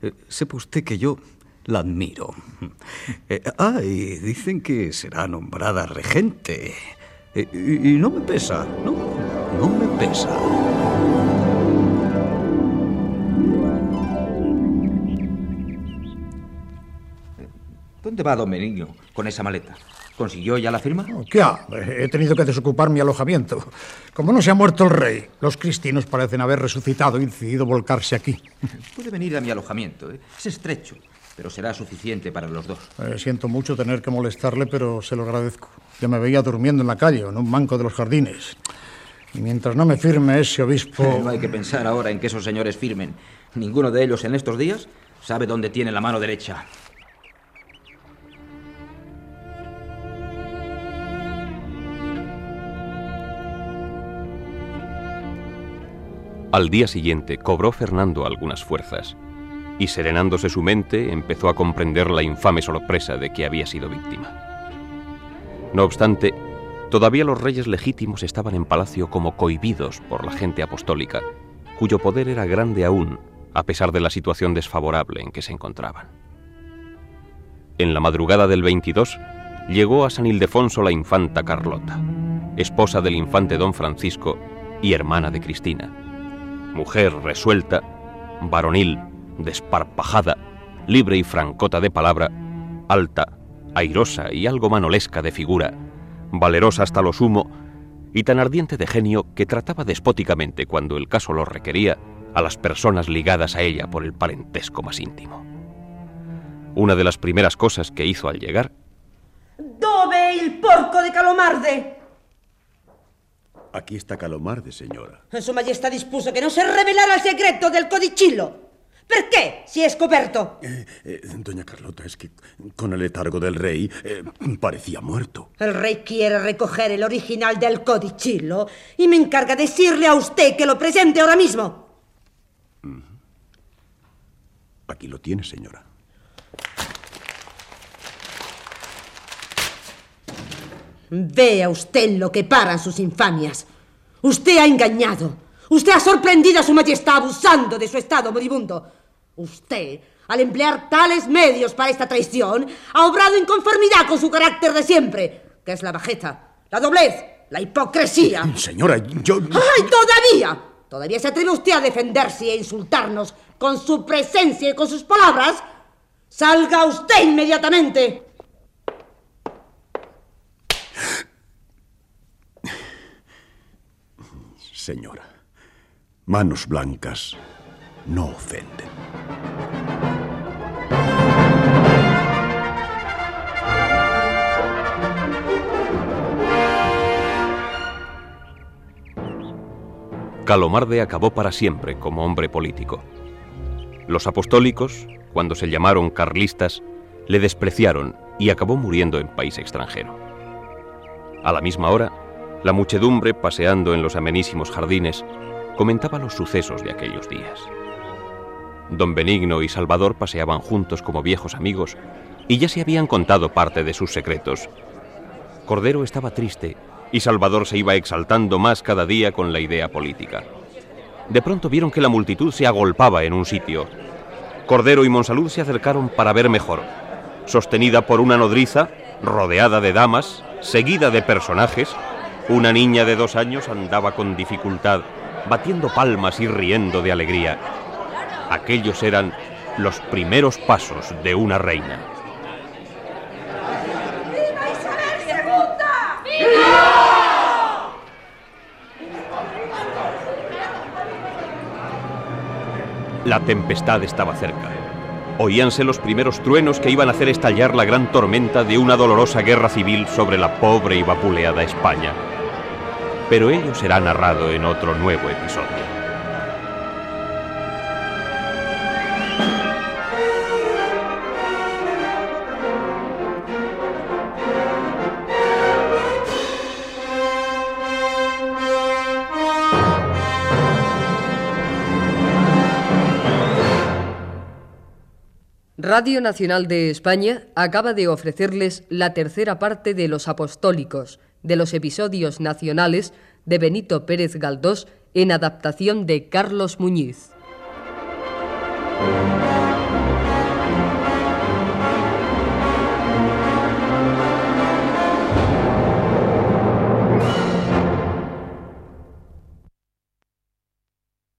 eh, sepa usted que yo la admiro. Ah, y dicen que será nombrada regente. Y, no me pesa, no, no me pesa. ¿Dónde va don Benigno con esa maleta? ¿Consiguió ya la firma? ¿Qué ha? He tenido que desocupar mi alojamiento. Como no se ha muerto el rey, los cristinos parecen haber resucitado y decidido volcarse aquí. Puede venir a mi alojamiento. ¿eh? Es estrecho, pero será suficiente para los dos. Eh, siento mucho tener que molestarle, pero se lo agradezco. Ya me veía durmiendo en la calle o en un banco de los jardines. Y mientras no me firme ese obispo... No hay que pensar ahora en que esos señores firmen. Ninguno de ellos en estos días sabe dónde tiene la mano derecha. Al día siguiente cobró Fernando algunas fuerzas y serenándose su mente empezó a comprender la infame sorpresa de que había sido víctima. No obstante, todavía los reyes legítimos estaban en palacio como cohibidos por la gente apostólica, cuyo poder era grande aún, a pesar de la situación desfavorable en que se encontraban. En la madrugada del 22 llegó a San Ildefonso la infanta Carlota, esposa del infante don Francisco y hermana de Cristina, mujer resuelta, varonil, desparpajada, libre y francota de palabra, alta, airosa y algo manolesca de figura, valerosa hasta lo sumo y tan ardiente de genio que trataba despóticamente, cuando el caso lo requería, a las personas ligadas a ella por el parentesco más íntimo. Una de las primeras cosas que hizo al llegar... ¿Dove el porco de Calomarde? Aquí está Calomarde, señora. Su Majestad dispuso que no se revelara el secreto del codicillo. Perché si è scoperto? Eh, eh, doña Carlota, es que con el letargo del rey eh, parecía muerto. El rey quiere recoger el original del codicillo y me encarga decirle a usted que lo presente ahora mismo. Aquí lo tiene, señora. Vea usted lo que paran sus infamias. Usted ha engañado. Usted ha sorprendido a su majestad abusando de su estado moribundo. Usted, al emplear tales medios para esta traición, ha obrado en conformidad con su carácter de siempre, que es la bajeza, la doblez, la hipocresía. Señora, yo... ¡Ay, todavía! ¿Todavía se atreve usted a defenderse e insultarnos con su presencia y con sus palabras? ¡Salga usted inmediatamente! Señora, manos blancas no ofenden. Calomarde acabó para siempre como hombre político. Los apostólicos, cuando se llamaron carlistas, le despreciaron y acabó muriendo en país extranjero. A la misma hora, la muchedumbre, paseando en los amenísimos jardines, comentaba los sucesos de aquellos días. Don Benigno y Salvador paseaban juntos como viejos amigos y ya se habían contado parte de sus secretos. Cordero estaba triste y Salvador se iba exaltando más cada día con la idea política. De pronto vieron que la multitud se agolpaba en un sitio. Cordero y Monsalud se acercaron para ver mejor. Sostenida por una nodriza, rodeada de damas, seguida de personajes, una niña de dos años andaba con dificultad, batiendo palmas y riendo de alegría. Aquellos eran los primeros pasos de una reina. La tempestad estaba cerca. Oíanse los primeros truenos que iban a hacer estallar la gran tormenta de una dolorosa guerra civil sobre la pobre y vapuleada España. Pero ello será narrado en otro nuevo episodio. Radio Nacional de España acaba de ofrecerles la tercera parte de Los Apostólicos, de los episodios nacionales de Benito Pérez Galdós en adaptación de Carlos Muñiz.